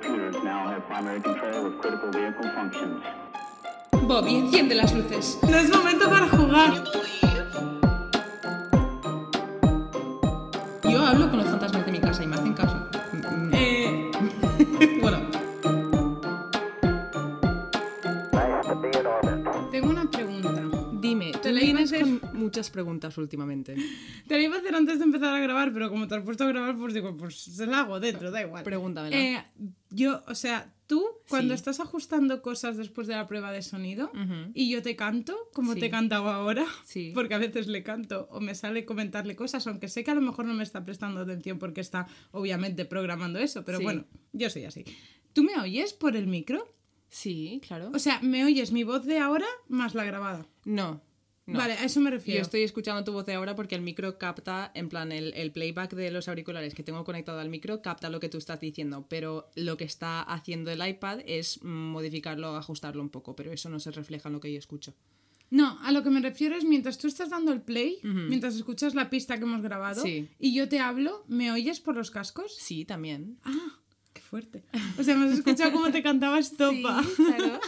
computers now have primary control of critical vehicle functions. Bobby, enciende las luces. No es momento para jugar. Yo hablo con los fantasmas de mi casa y me hacen caso. Mm, mm. Eh, Bueno, tengo una pregunta. dime, tú Te la vienes con muchas preguntas últimamente. Te la empezar a grabar, pero como te has puesto a grabar, pues digo, pues se la hago dentro, da igual. Pregúntamela. Eh, yo, o sea, tú cuando Sí. estás ajustando cosas después de la prueba de sonido y yo te canto, como Sí. te he cantado ahora, Sí. porque a veces le canto o me sale comentarle cosas, aunque sé que a lo mejor no me está prestando atención porque está obviamente programando eso, pero bueno, yo soy así. ¿Tú me oyes por el micro? Sí, claro. O sea, ¿me oyes mi voz de ahora más la grabada? No. No. Vale, a eso me refiero. Yo estoy escuchando tu voz de ahora porque el micro capta, en plan, el, el playback de los auriculares que tengo conectado al micro capta lo que tú estás diciendo, pero lo que está haciendo el iPad es modificarlo, ajustarlo un poco, pero eso no se refleja en lo que yo escucho. No, a lo que me refiero es mientras tú estás dando el play, mientras escuchas la pista que hemos grabado Sí. y yo te hablo, ¿me oyes por los cascos? Sí, también. Ah, qué fuerte. O sea, me has escuchado cómo te cantaba estopa. claro.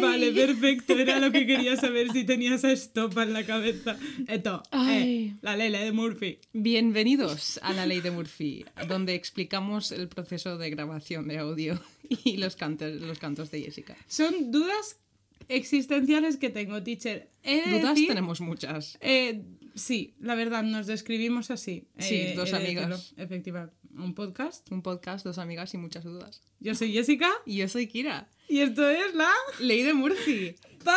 Vale, perfecto. Era lo que quería saber si tenías a estopa en la cabeza. Esto, eh, la lele de Murphy. Bienvenidos a la ley de Murphy, donde explicamos el proceso de grabación de audio y los cantos, los cantos de Jessica. Son dudas existenciales que tengo, teacher. He de Dudas decir- tenemos muchas. Eh, sí, la verdad, nos describimos así. Sí, Eh, dos de amigas. Efectiva. Un podcast. Un podcast, dos amigas y muchas dudas. Yo soy Jessica Y yo soy Kira. y esto es la... Ley de Murphy. ¡Pam!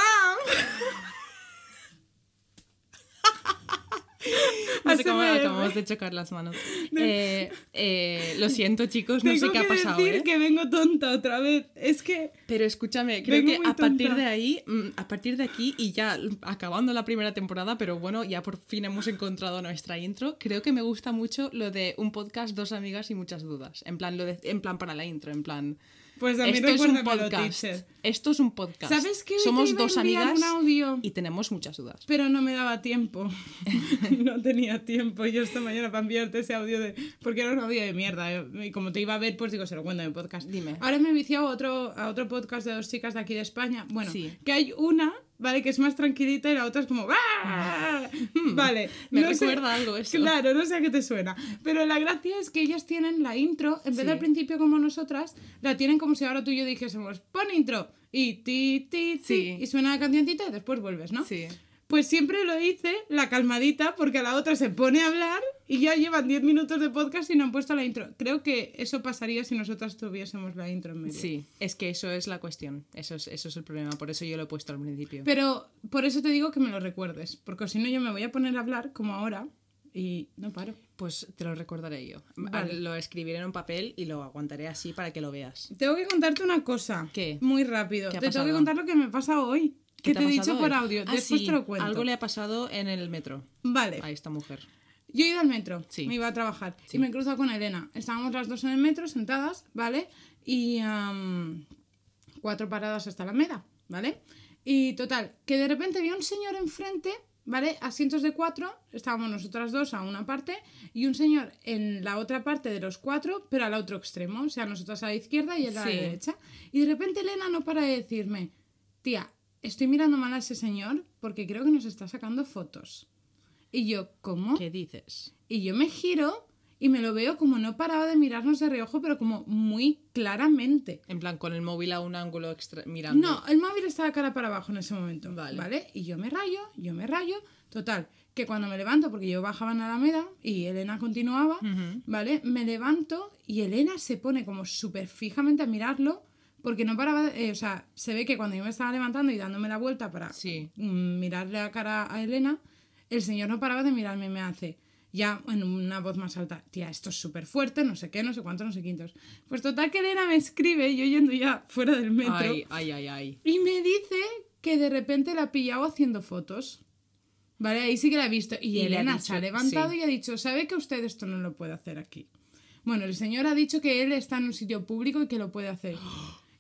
No sé cómo acabamos de chocar las manos. Eh, eh, lo siento, chicos, no Tengo sé qué ha pasado. decir ¿eh? que vengo tonta otra vez. Es que... Pero escúchame, creo que a partir tonta. de ahí, mm, a partir de aquí y ya acabando la primera temporada, pero bueno, ya por fin hemos encontrado nuestra intro. Creo que me gusta mucho lo de un podcast, dos amigas y muchas dudas. En plan, lo de- en plan para la intro, en plan. Pues a mí Esto es un podcast. Esto es un podcast. ¿Sabes qué? Somos dos amigas un audio. y tenemos muchas dudas. Pero no me daba tiempo. no tenía tiempo. Yo esta mañana para enviarte ese audio de... Porque era un audio de mierda. eh, Y como te iba a ver, pues digo, se lo cuento en el podcast. Dime. Ahora me he viciado a otro, a otro podcast de dos chicas de aquí de España. Bueno, Sí. que hay una, ¿vale? Que es más tranquilita y la otra es como... "Ah". Vale. Me no sé- recuerda algo eso. Claro, no sé a qué te suena. Pero la gracia es que ellas tienen la intro, en vez Sí. de al principio como nosotras, la tienen como si ahora tú y yo dijésemos, pon intro. Y ti, ti, ti. Sí. Y suena la cancioncita y después vuelves, ¿no? Sí. Pues siempre lo hice, la calmadita, porque a la otra se pone a hablar y ya llevan 10 minutos de podcast y no han puesto la intro. Creo que eso pasaría si nosotras tuviésemos la intro en medio. Sí, es que eso es la cuestión. Eso es, eso es el problema. Por eso yo lo he puesto al principio. Pero por eso te digo que me lo recuerdes, porque si no yo me voy a poner a hablar como ahora y no paro. Pues te lo recordaré yo. Vale. Lo escribiré en un papel y lo aguantaré así para que lo veas. Tengo que contarte una cosa. ¿Qué? Muy rápido. ¿Qué ha Te tengo que pasado? contar lo que me pasa hoy. ¿Qué Que te, he dicho por audio. Ah, Después sí, te lo cuento. Algo le ha pasado en el metro Vale. a esta mujer. Yo he ido al metro, Sí. me iba a trabajar Sí. y me he cruzado con Elena. Estábamos las dos en el metro sentadas, ¿vale? Y cuatro paradas hasta la Alameda, ¿vale? Y total, que de repente vi a un señor enfrente, ¿vale? Asientos de cuatro, estábamos nosotras dos a una parte y un señor en la otra parte de los cuatro, pero al otro extremo, o sea, nosotras a la izquierda y él a la Sí. derecha. Y de repente Elena no para de decirme, tía, estoy mirando mal a ese señor porque creo que nos está sacando fotos. Y yo, ¿cómo? ¿Qué dices? Y yo me giro y me lo veo como no paraba de mirarnos de reojo, pero como muy claramente. En plan, con el móvil a un ángulo extra mirando. No, el móvil estaba cara para abajo en ese momento. Vale. Vale. Y yo me rayo, yo me rayo. Total, que cuando me levanto, porque yo bajaba en Alameda y Elena continuaba. ¿vale? Me levanto y Elena se pone como súper fijamente a mirarlo. Porque no paraba, de- eh, o sea, se ve que cuando yo me estaba levantando y dándome la vuelta para Sí. mm, mirarle la cara a Elena, el señor no paraba de mirarme y me hace, ya en una voz más alta, tía, esto es súper fuerte, no sé qué, no sé cuántos, no sé quintos. Pues total que Elena me escribe, yo yendo ya fuera del metro, Ay, ay, ay, ay. y me dice que de repente la ha pillado haciendo fotos. Vale, ahí sí que la he visto. Y, Elena dicho- se ha levantado sí. y ha dicho, ¿sabe que usted esto no lo puede hacer aquí? Bueno, el señor ha dicho que él está en un sitio público y que lo puede hacer.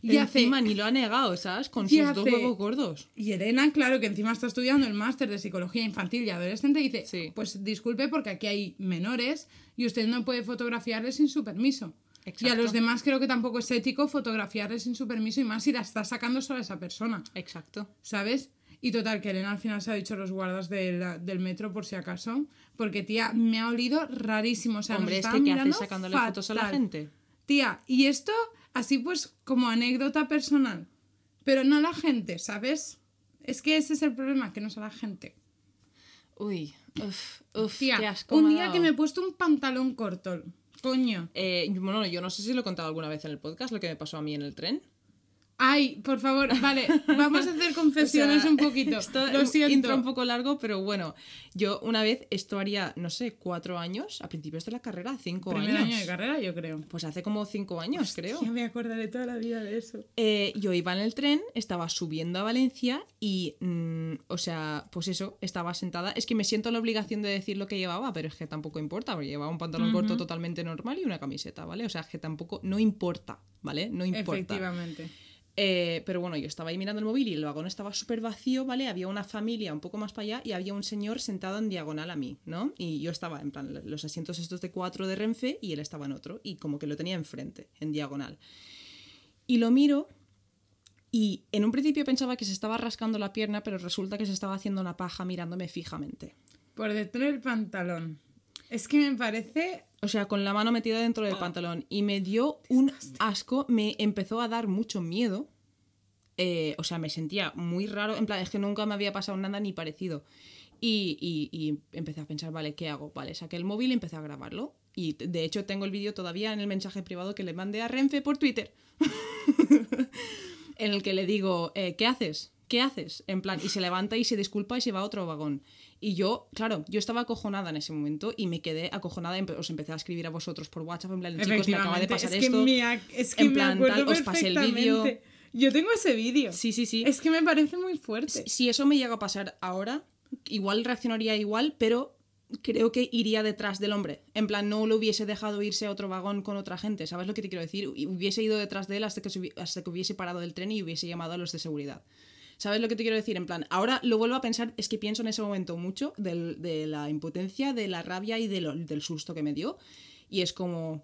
Y hace, Encima ni lo ha negado, ¿sabes? Con y sus dos huevos gordos. y Elena, claro, que encima está estudiando el máster de psicología infantil y adolescente, dice, Sí. pues disculpe porque aquí hay menores y usted no puede fotografiarles sin su permiso. Y a Exacto. los demás creo que tampoco es ético fotografiarles sin su permiso y más si la está sacando solo a esa persona, Exacto. ¿sabes? Y total, que Elena al final se ha dicho a los guardas del, del metro por si acaso, porque tía, me ha olido rarísimo. O sea, nos Hombre, es que ¿qué haces sacándole fotos a la gente? Tía, y esto así pues como anécdota personal, pero no a la gente, ¿sabes? Es que ese es el problema, que no es a la gente. Uy, uf, uf, Tía, qué asco un día que me he puesto un pantalón corto, coño. Eh, bueno, yo no sé si lo he contado alguna vez en el podcast, lo que me pasó a mí en el tren. Ay, por favor, vale, vamos a hacer confesiones O sea, un poquito. Esto Lo un intro siento. un poco largo, pero bueno, yo una vez, esto haría, no sé, cuatro años, a principios de la carrera, cinco Primer años. año de carrera, yo creo. Pues hace como cinco años, creo. Ya me acordaré toda la vida de eso. Eh, yo iba en el tren, estaba subiendo a Valencia y, mm, o sea, pues eso, estaba sentada. Es que me siento la obligación de decir lo que llevaba, pero es que tampoco importa, porque llevaba un pantalón corto totalmente normal y una camiseta, ¿vale? O sea, es que tampoco, no importa, ¿vale? No importa. Efectivamente. Eh, pero bueno, yo estaba ahí mirando el móvil y el vagón estaba súper vacío, ¿vale? Había una familia un poco más para allá y había un señor sentado en diagonal a mí, ¿no? Y yo estaba en plan, los asientos estos de cuatro de Renfe y él estaba en otro y como que lo tenía enfrente, en diagonal. Y lo miro y en un principio pensaba que se estaba rascando la pierna, pero resulta que se estaba haciendo una paja mirándome fijamente. Por dentro del pantalón. Es que me parece. O sea, con la mano metida dentro del pantalón. Y me dio un asco, me empezó a dar mucho miedo. Eh, o sea, me sentía muy raro. En plan, es que nunca me había pasado nada ni parecido. Y, y- y empecé a pensar, vale, ¿qué hago? Vale, saqué el móvil y empecé a grabarlo. Y de hecho tengo el vídeo todavía en el mensaje privado que le mandé a Renfe por Twitter. en el que le digo, eh, ¿qué haces? ¿Qué haces? En plan, y se levanta y se disculpa y se va a otro vagón. Y yo, claro, yo estaba acojonada en ese momento y me quedé acojonada. Os empecé a escribir a vosotros por WhatsApp, en plan, chicos, me acaba de pasar es que esto. me es que en me plan, acuerdo tal, os pasé el vídeo. Yo tengo ese vídeo. Sí, sí, sí. Es que me parece muy fuerte. Si eso me llega a pasar ahora, igual reaccionaría igual, pero creo que iría detrás del hombre. En plan, no lo hubiese dejado irse a otro vagón con otra gente. ¿Sabes lo que te quiero decir? Hubiese ido detrás de él hasta que, hasta que hubiese parado del tren y hubiese llamado a los de seguridad. ¿Sabes lo que te quiero decir? En plan, ahora lo vuelvo a pensar, es que pienso en ese momento mucho de la impotencia, de la rabia y del susto que me dio. Y es como,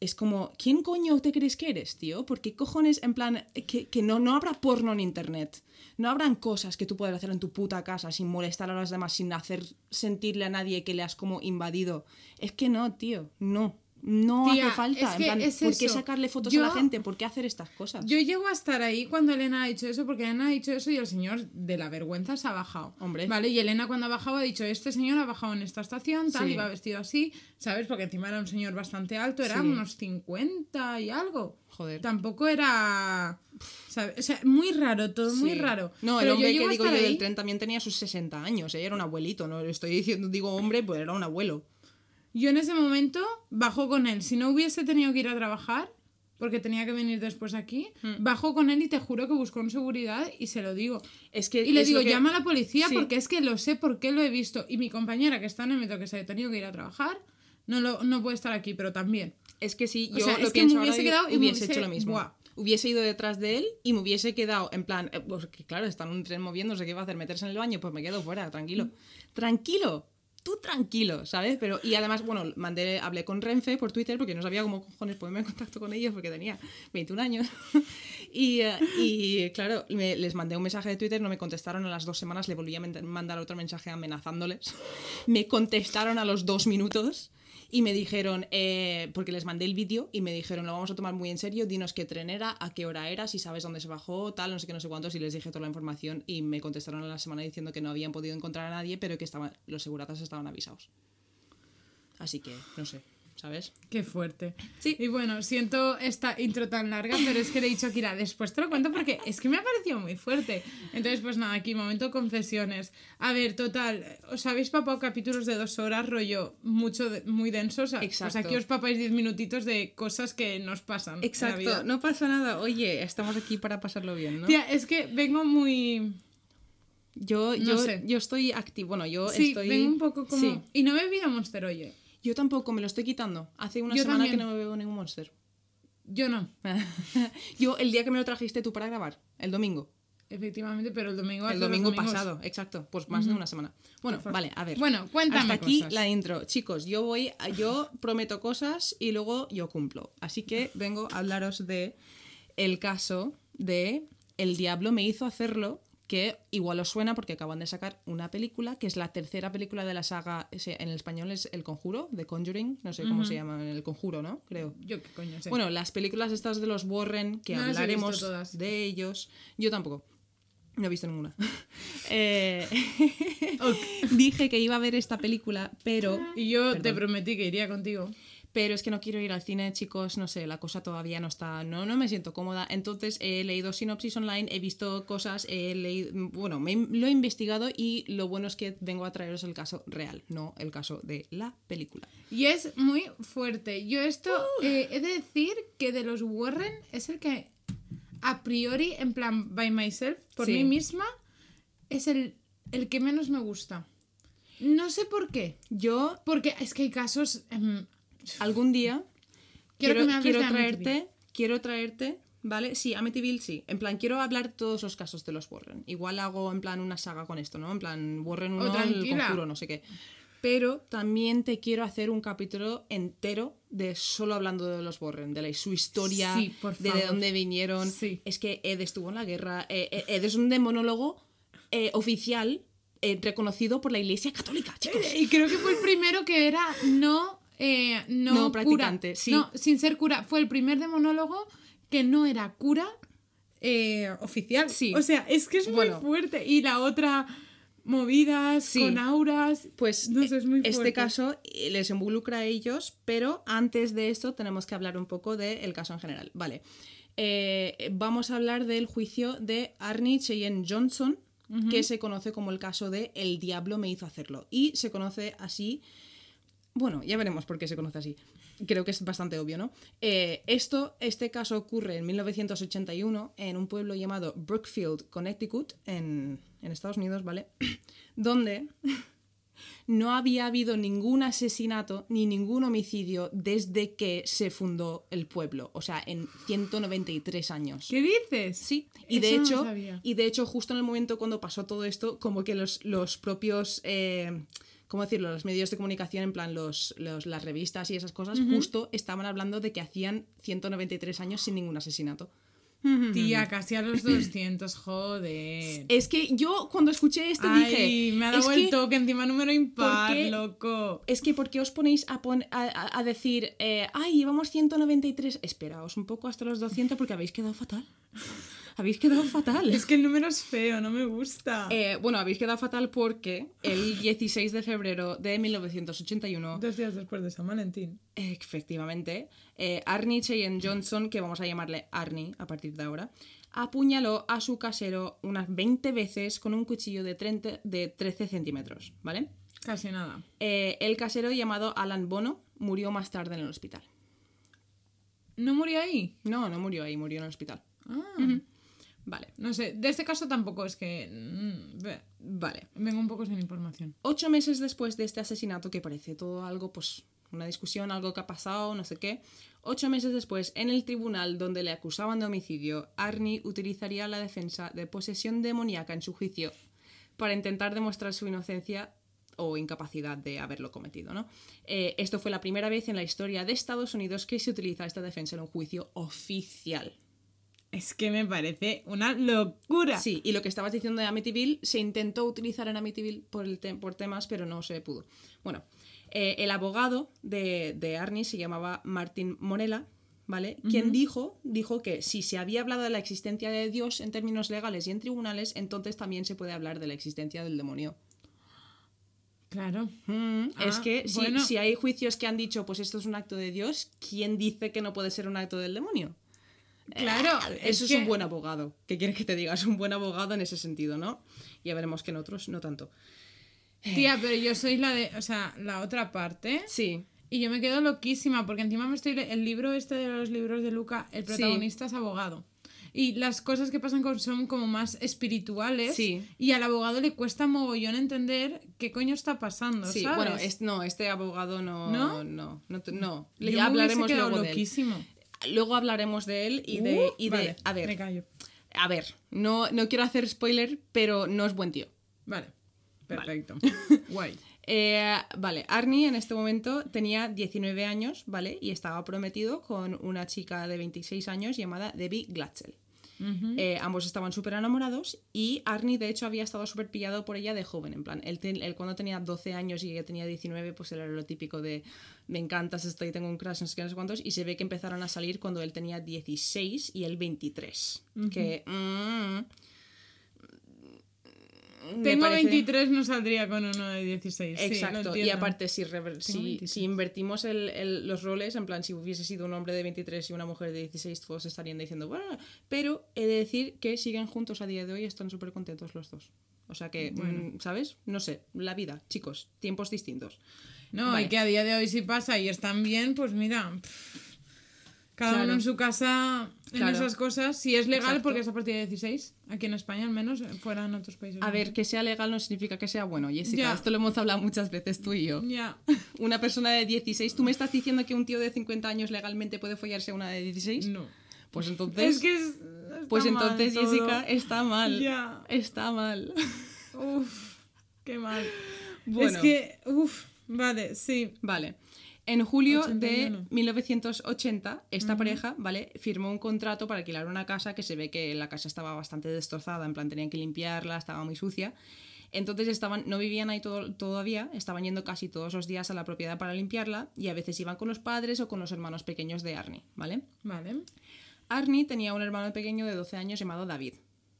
es como, ¿quién coño te crees que eres, tío? ¿Por qué cojones, en plan, que, que no, no habrá porno en internet? No habrán cosas que tú puedas hacer en tu puta casa sin molestar a los demás, sin hacer sentirle a nadie que le has como invadido. Es que no, tío, no. No Tía, hace falta. en que plan, es ¿por qué eso. sacarle fotos Yo- a la gente? ¿Por qué hacer estas cosas? Yo llego a estar ahí cuando Elena ha dicho eso, porque Elena ha dicho eso y el señor de la vergüenza se ha bajado. Hombre. Vale, y Elena cuando ha bajado ha dicho, este señor ha bajado en esta estación, tal, Sí. iba vestido así, ¿sabes? Porque encima era un señor bastante alto, era Sí. unos 50 y algo. Joder. Tampoco era... ¿sabes? O sea, muy raro, todo muy raro. No, el Pero hombre que digo yo del tren también tenía sus 60 años. Era un abuelito, no estoy diciendo, digo hombre, pues era un abuelo. Yo en ese momento bajo con él. Si no hubiese tenido que ir a trabajar, porque tenía que venir después aquí, Hmm. bajo con él y te juro que buscó en seguridad y se lo digo. Es que Y le digo, que- llama a la policía Sí. porque es que lo sé, porque lo he visto. Y mi compañera que está en el metro, que se ha tenido que ir a trabajar, no, lo, no puede estar aquí, pero también. Es que sí, O yo sea, lo es que me hubiese ahora quedado y hubiese hubiese- hecho lo mismo. Buah. Hubiese ido detrás de él y me hubiese quedado en plan, eh, pues que claro, está en un tren moviéndose, ¿qué va a hacer? ¿Meterse en el baño? Pues me quedo fuera, tranquilo. Mm. Tranquilo, tú tranquilo, ¿sabes? Pero, y además, bueno, mandé, hablé con Renfe por Twitter porque no sabía cómo cojones ponerme en contacto con ellos porque tenía 21 años. y, eh, y, claro, me- les mandé un mensaje de Twitter, no me contestaron a las dos semanas, le volví a mandar otro mensaje amenazándoles. me contestaron a los dos minutos y me dijeron, eh, porque les mandé el vídeo y me dijeron, lo vamos a tomar muy en serio, dinos qué tren era, a qué hora era, si sabes dónde se bajó, tal, no sé qué, no sé cuántos, y les dije toda la información y me contestaron a la semana diciendo que no habían podido encontrar a nadie, pero que estaban, los seguratas estaban avisados. Así que, no sé, ¿sabes? Qué fuerte. Sí. Y bueno, siento esta intro tan larga, pero es que le he dicho a Kira, después te lo cuento porque es que me ha parecido muy fuerte. Entonces, pues nada, aquí momento confesiones. A ver, total, os habéis papado capítulos de dos horas, rollo mucho, de- muy densos. Pues Exacto. aquí os papáis diez minutitos de cosas que nos pasan. en la vida. no pasa nada, oye, estamos aquí para pasarlo bien, ¿no? Tía, es que vengo muy... Yo, no yo, sé. yo estoy activo, bueno, yo Sí, estoy... vengo un poco como... Sí. Y no he bebido Monster, oye. Yo tampoco, me lo estoy quitando. Hace una Yo semana también. que no me bebo ningún monster. Yo no. yo, el día que me lo trajiste tú para grabar, el domingo. efectivamente, pero el domingo El domingo pasado, exacto, pues más de una semana. Bueno, vale, a ver. Bueno, cuéntame Hasta aquí cosas. la intro. Chicos, yo voy, a- yo prometo cosas y luego yo cumplo. Así que vengo a hablaros de el caso de El diablo me hizo hacerlo, que igual os suena porque acaban de sacar una película, que es la tercera película de la saga, en el español es El Conjuro, The Conjuring, no sé cómo se llama, El Conjuro, ¿no? Creo. Yo qué coño sé. Bueno, las películas estas de los Warren, que No hablaremos de ellos. Yo tampoco. No he visto ninguna. Eh, Dije que iba a ver esta película, pero. y yo te prometí que iría contigo. Pero es que no quiero ir al cine, chicos. No sé, la cosa todavía no está. No, no me siento cómoda. Entonces he leído sinopsis online, he visto cosas, he leído. Bueno, me, lo he investigado y lo bueno es que vengo a traeros el caso real, no el caso de la película. Y es muy fuerte. Yo esto eh, he de decir que de los Warren es el que a priori, en plan, by myself, por Sí. mí misma, es el, el que menos me gusta. No sé por qué. Yo Porque es que hay casos... em, algún día Quiero quiero, traerte, quiero traerte, ¿vale? Sí, Amityville sí. En plan, quiero hablar de todos los casos de los Warren. Igual hago en plan una saga con esto, ¿no? En plan, Warren 1, el Oh, tranquila. conjuro, no sé qué. Pero también te quiero hacer un capítulo entero de solo hablando de los Warren, de la, su historia, Sí, de dónde vinieron. Sí. Es que Ed estuvo en la guerra. eh, eh, Ed es un demonólogo eh, oficial eh, reconocido por la Iglesia Católica, chicos. Y creo que fue el primero que era no, eh, no, No cura. practicante, sí. No, sin ser cura. Fue el primer demonólogo que no era cura eh, oficial. Sí. O sea, es que es muy fuerte. Y la otra, movidas Sí. con auras. Pues no sé, es muy este fuerte. caso eh, les involucra a ellos, pero antes de esto tenemos que hablar un poco del caso en general. Vale. Eh, vamos a hablar del juicio de Arnie Cheyenne Johnson, que se conoce como el caso de El diablo me hizo hacerlo. Y se conoce así. Bueno, ya veremos por qué se conoce así. Creo que es bastante obvio, ¿no? Eh, esto, este caso ocurre en 1981 en un pueblo llamado Brookfield, Connecticut, en, en Estados Unidos, ¿vale? Donde no había habido ningún asesinato ni ningún homicidio desde que se fundó el pueblo, o sea, en 193 años. ¿Qué dices? Sí, y de, Eso no lo hecho, sabía. y de hecho, justo en el momento cuando pasó todo esto, como que los, los propios, eh, ¿cómo decirlo? Los medios de comunicación, en plan los, los- las revistas y esas cosas, justo estaban hablando de que hacían 193 años sin ningún asesinato. Tía, casi a los 200, joder. Es que yo cuando escuché esto Ay, dije... me ha dado el que- toque encima número impar, qué? loco. Es que, ¿por qué os ponéis a, pon- a, a- a decir, eh, ay, llevamos 193? Esperaos un poco hasta los 200 porque habéis quedado fatal. Habéis quedado fatal. Es que el número es feo, no me gusta. Eh, bueno, habéis quedado fatal porque el 16 de febrero de 1981, Dos días después de San Valentín. efectivamente, eh, Arnie Cheyenne Johnson, que vamos a llamarle Arnie a partir de ahora, apuñaló a su casero unas 20 veces con un cuchillo de, 30 de 13 centímetros, ¿vale? Casi nada. Eh, el casero llamado Alan Bono murió más tarde en el hospital. ¿No murió ahí? No, no murió ahí, murió en el hospital. Ah. Vale, No sé, de este caso tampoco es que. mm, vale. Vengo un poco sin información. Ocho meses después de este asesinato, que parece todo algo, pues, una discusión, algo que ha pasado, no sé qué. Ocho meses después, en el tribunal donde le acusaban de homicidio, Arnie utilizaría la defensa de posesión demoníaca en su juicio para intentar demostrar su inocencia o incapacidad de haberlo cometido, ¿no? Eh, esto fue la primera vez en la historia de Estados Unidos que se utiliza esta defensa en un juicio oficial. Es que me parece una locura. Sí, y lo que estabas diciendo de Amityville se intentó utilizar en Amityville por, el te- por temas, pero no se pudo. Bueno, eh, el abogado de, de Arnie se llamaba Martin Morella, ¿vale? Quien dijo, dijo que si se había hablado de la existencia de Dios en términos legales y en tribunales, entonces también se puede hablar de la existencia del demonio. Claro. Mm, es Ah, que si, bueno. si hay juicios que han dicho, pues esto es un acto de Dios, ¿quién dice que no puede ser un acto del demonio? Claro. Eh, Eso es, que- un buen abogado. ¿Qué quieres que te diga? Es un buen abogado en ese sentido, ¿no? Ya veremos que en otros no tanto. Tía, pero yo soy la de. O sea, la otra parte. Sí, Y yo me quedo loquísima porque encima me estoy. El libro este de los libros de Luca, el Sí. protagonista es abogado. Y las cosas que pasan con son como más espirituales. Sí. Y al abogado le cuesta mogollón entender qué coño está pasando. sí. ¿sabes? Bueno, es- no, este abogado no. ¿No? No, no, no. Hubiese hablaremos luego de él. Luego hablaremos de él y de. Uh, y de vale, a ver, Me callo. A ver, no, no quiero hacer spoiler, pero no es buen tío. Vale. Perfecto. Guay. Eh, vale, Arnie en este momento tenía 19 años, ¿vale? Y estaba prometido con una chica de 26 años llamada Debbie Glatzel. Eh, ambos estaban súper enamorados y Arnie de hecho había estado súper pillado por ella de joven, en plan, él, cuando tenía 12 años y ella tenía 19, pues era lo típico de me encantas, estoy, tengo un crush, no sé qué, no sé cuántos, y se ve que empezaron a salir cuando él tenía 16 y él 23. Que... mm, Tengo parece- 23, no saldría con uno de 16. sí, lo Exacto, y aparte, si, rever- si, 26. si invertimos el- el- los roles, en plan, si hubiese sido un hombre de 23 y una mujer de 16, todos estarían diciendo, bueno, pero he de decir que siguen juntos a día de hoy y están súper contentos los dos. O sea que, mm, ¿sabes? No sé, la vida, chicos, tiempos distintos. No, Vale. y que a día de hoy si pasa y están bien, pues mira, pff, cada Claro. uno en su casa en Claro. esas cosas. Si es legal, Exacto. porque es a partir de 16, aquí en España al menos, fuera en otros países. A ver, que sea legal no significa que sea bueno, Jessica. Ya. Esto lo hemos hablado muchas veces tú y yo. Ya. Una persona de 16, ¿tú me estás diciendo que un tío de 50 años legalmente puede follarse a una de 16? No. Pues entonces... Es que es- Pues entonces. Jessica, está mal. Ya. Está mal. Uf, qué mal. Bueno. Es que, uf, vale, sí. Vale. En julio 81. de 1980, esta pareja, ¿vale? Firmó un contrato para alquilar una casa que se ve que la casa estaba bastante destrozada, en plan tenían que limpiarla, estaba muy sucia. Entonces estaban, no vivían ahí todo- todavía, estaban yendo casi todos los días a la propiedad para limpiarla y a veces iban con los padres o con los hermanos pequeños de Arnie, ¿vale? Vale, Arnie tenía un hermano pequeño de 12 años llamado David.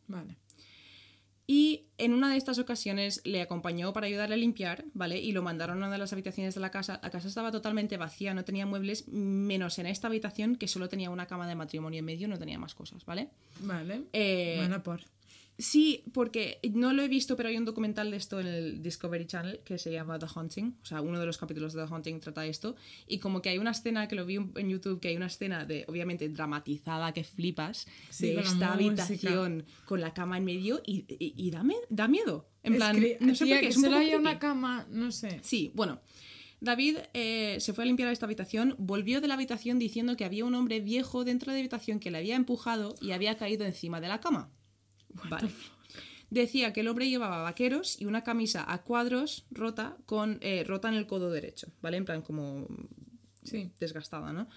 vale. Y en una de estas ocasiones le acompañó para ayudarle a limpiar, ¿vale? Y lo mandaron a una de las habitaciones de la casa. La casa estaba totalmente vacía, no tenía muebles, menos en esta habitación que solo tenía una cama de matrimonio en medio, no tenía más cosas, ¿vale? Vale. Eh, bueno, por. Sí, porque no lo he visto, pero hay un documental de esto en el Discovery Channel que se llama The Haunting. O sea, uno de los capítulos de The Haunting trata esto. Y como que hay una escena que lo vi en YouTube, que hay una escena de, obviamente, dramatizada que flipas, Sí, de esta música. habitación con la cama en medio y, y, y da, me- da miedo. En Es plan, no sé tía, por qué, que es un solo poco haya una cama, no sé. Sí, bueno. David eh, se fue a limpiar esta habitación, volvió de la habitación diciendo que había un hombre viejo dentro de la habitación que le había empujado y había caído encima de la cama. Vale. Decía que el hombre llevaba vaqueros y una camisa a cuadros rota con eh, rota en el codo derecho, ¿vale? En plan como Sí. desgastada, ¿no?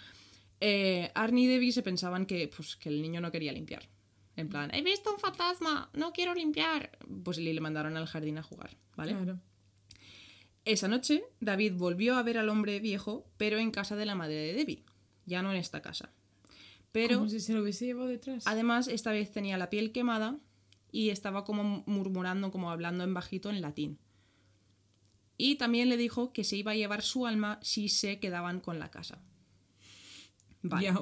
Eh, Arnie y Debbie se pensaban que, pues, que el niño no quería limpiar. En plan, he visto un fantasma, no quiero limpiar. Pues le le mandaron al jardín a jugar, ¿vale? Claro. Esa noche, David volvió a ver al hombre viejo, pero en casa de la madre de Debbie, ya no en esta casa. Pero Como si se lo hubiese llevado detrás. además esta vez tenía la piel quemada y estaba como murmurando, como hablando en bajito en latín. Y también le dijo que se iba a llevar su alma si se quedaban con la casa. Vale.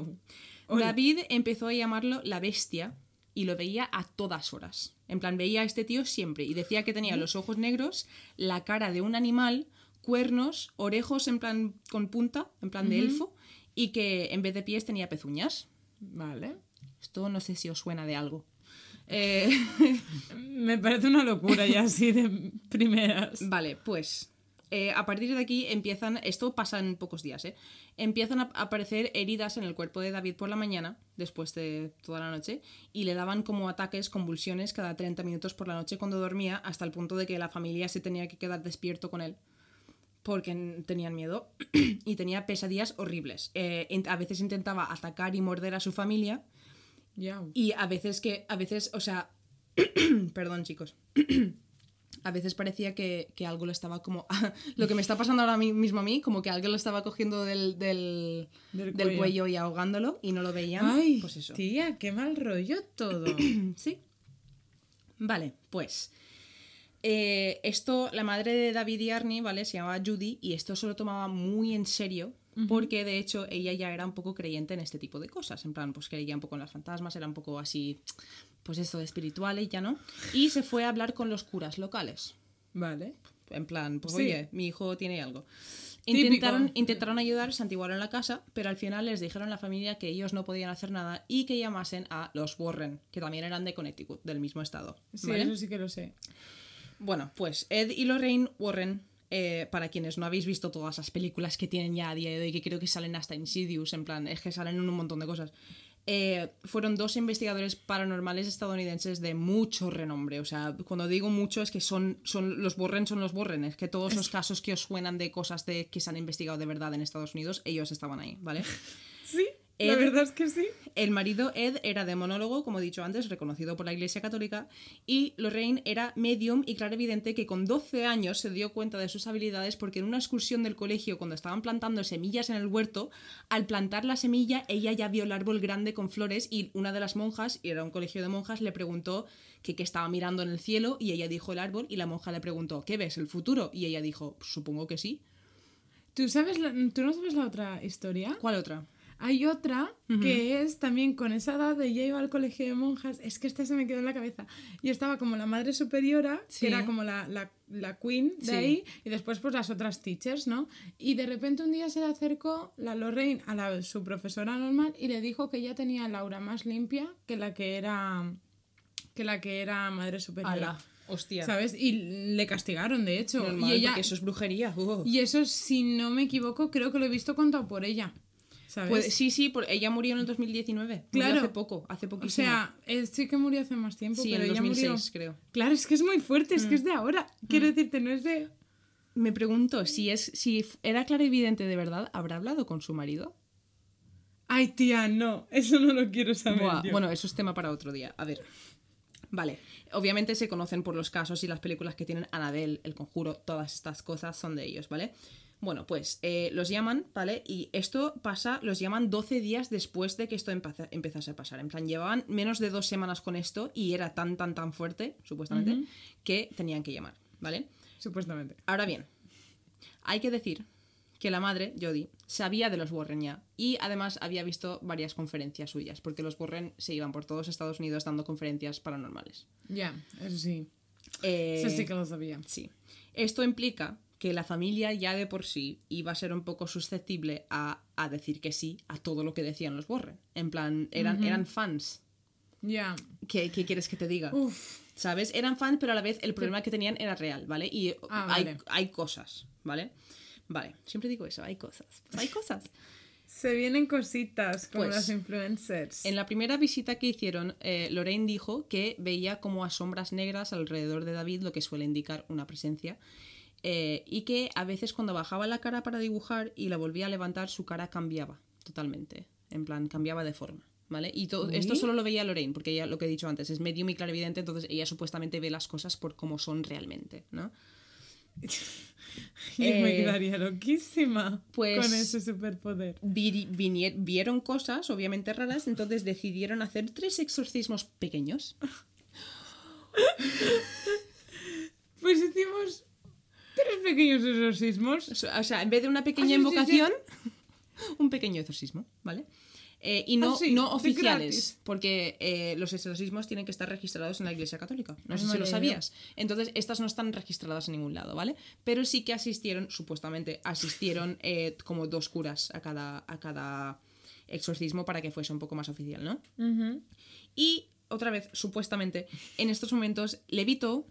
David empezó a llamarlo la bestia y lo veía a todas horas. En plan, veía a este tío siempre y decía que tenía los ojos negros, la cara de un animal, cuernos, orejos en plan con punta, en plan de elfo, y que en vez de pies tenía pezuñas. Vale. Esto no sé si os suena de algo. Eh, Me parece una locura ya así de primeras. Vale, pues eh, a partir de aquí empiezan, esto pasa en pocos días, ¿eh? empiezan a aparecer heridas en el cuerpo de David por la mañana, después de toda la noche, y le daban como ataques, convulsiones cada 30 minutos por la noche cuando dormía, hasta el punto de que la familia se tenía que quedar despierto con él. Porque tenían miedo y tenía pesadillas horribles. Eh, a veces intentaba atacar y morder a su familia, Yau. y a veces que, a veces, o sea, perdón chicos, a veces parecía que, que algo lo estaba como, lo que me está pasando ahora mi- mismo a mí, como que alguien lo estaba cogiendo del, del, Del del cuello. cuello. y ahogándolo y no lo veían. Ay, pues eso. tía, qué mal rollo todo. Sí. Vale, pues. Eh, esto, la madre de David y Arnie, ¿vale? Se llamaba Judy y esto se lo tomaba muy en serio porque de hecho ella ya era un poco creyente en este tipo de cosas. En plan, pues creía un poco en las fantasmas, era un poco así, pues eso, espiritual y ya no. Y se fue a hablar con los curas locales. Vale. En plan, pues Sí. oye, mi hijo tiene algo. Típico. Intentaron, intentaron ayudar, santiguaron la casa, pero al final les dijeron a la familia que ellos no podían hacer nada y que llamasen a los Warren, que también eran de Connecticut, del mismo estado. Sí, ¿vale? eso sí que lo sé. Bueno, pues Ed y Lorraine Warren, eh, para quienes no habéis visto todas las películas que tienen ya a día de hoy, que creo que salen hasta Insidious, en plan, es que salen en un montón de cosas. eh, fueron dos investigadores paranormales estadounidenses de mucho renombre. O sea, cuando digo mucho es que son, son los Borren son los Borren. Es que todos los casos que os suenan de cosas de, que se han investigado de verdad en Estados Unidos, ellos estaban ahí, ¿vale? La verdad es que sí. El marido Ed era demonólogo, como he dicho antes, reconocido por la Iglesia Católica, y Lorraine era medium y clarividente que con 12 años se dio cuenta de sus habilidades porque en una excursión del colegio, cuando estaban plantando semillas en el huerto, al plantar la semilla ella ya vio el árbol grande con flores y una de las monjas, y era un colegio de monjas, le preguntó que, que estaba mirando en el cielo y ella dijo el árbol y la monja le preguntó, ¿qué ves? ¿El futuro? Y ella dijo, supongo que sí. ¿Tú, sabes la- ¿Tú no sabes la otra historia? ¿Cuál otra? Hay otra que es también con esa edad de ella iba al colegio de monjas. Es que esta se me quedó en la cabeza. Y estaba como la madre superiora, Sí. que era como la, la, la queen de Sí. ahí, y después pues las otras teachers, ¿no? Y de repente un día se le acercó la Lorraine a la, su profesora normal y le dijo que ella tenía el aura más limpia que la que era, que la que era madre superiora. Ala, hostia. ¿Sabes? Y le castigaron, de hecho. Normal, y ella, eso es brujería. uh. y eso, si no me equivoco, creo que lo he visto contado por ella. ¿Sabes? Pues sí, sí, por- ella murió en el 2019. Murió Claro. hace poco, hace O poquísimo. sea, él sí que murió hace más tiempo, sí, pero en ella 2006, murió. creo. Claro, es que es muy fuerte, es que es de ahora. Quiero Mm. decirte, no es de. Me pregunto si es si era clarividente de verdad, ¿habrá hablado con su marido? Ay, tía, no, eso no lo quiero saber. Buah, yo. bueno, eso es tema para otro día. A ver. Vale, obviamente se conocen por los casos y las películas que tienen Annabelle, El Conjuro, todas estas cosas son de ellos, ¿vale? Bueno, pues eh, los llaman, ¿vale? Y esto pasa, los llaman 12 días después de que esto empeza- empezase a pasar. En plan, llevaban menos de dos semanas con esto y era tan, tan, tan fuerte, supuestamente, que tenían que llamar, ¿vale? Supuestamente. Ahora bien, hay que decir que la madre, Jodie, sabía de los Warren ya y además había visto varias conferencias suyas, porque los Warren se iban por todos Estados Unidos dando conferencias paranormales. Ya, eso sí. Eh, Eso sí que lo sabía. sí. Esto implica que la familia ya de por sí iba a ser un poco susceptible a, a decir que sí a todo lo que decían los Warren. En plan, eran, eran fans. Ya. ¿Qué, qué quieres que te diga? Uf. ¿Sabes? Eran fans, pero a la vez el problema que tenían era real, ¿vale? Y Ah, hay, vale. hay cosas, ¿vale? Vale, siempre digo eso, hay cosas. Pues hay cosas. Se vienen cositas como Pues, las influencers. En la primera visita que hicieron, eh, Lorraine dijo que veía como a sombras negras alrededor de David, lo que suele indicar una presencia, eh, y que a veces cuando bajaba la cara para dibujar y la volvía a levantar, su cara cambiaba totalmente. En plan, cambiaba de forma. ¿Vale? Y todo, esto solo lo veía Lorraine, porque ella, lo que he dicho antes, es medium y clarividente, entonces ella supuestamente ve las cosas por cómo son realmente, ¿no? Yo me eh, quedaría loquísima pues- con ese superpoder. Vi- vieron cosas, obviamente raras, entonces decidieron hacer tres exorcismos pequeños. Pues hicimos tres pequeños exorcismos. O sea, en vez de una pequeña Ah, sí, sí, invocación, un pequeño exorcismo, ¿vale? Eh, y no, Ah, sí, no oficiales, porque eh, los exorcismos tienen que estar registrados en la Iglesia Católica. No sé si lo sabías. Entonces, estas no están registradas en ningún lado, ¿vale? Pero sí que asistieron, supuestamente, asistieron eh, como dos curas a cada, a cada exorcismo para que fuese un poco más oficial, ¿no? Y otra vez, supuestamente, en estos momentos levitó,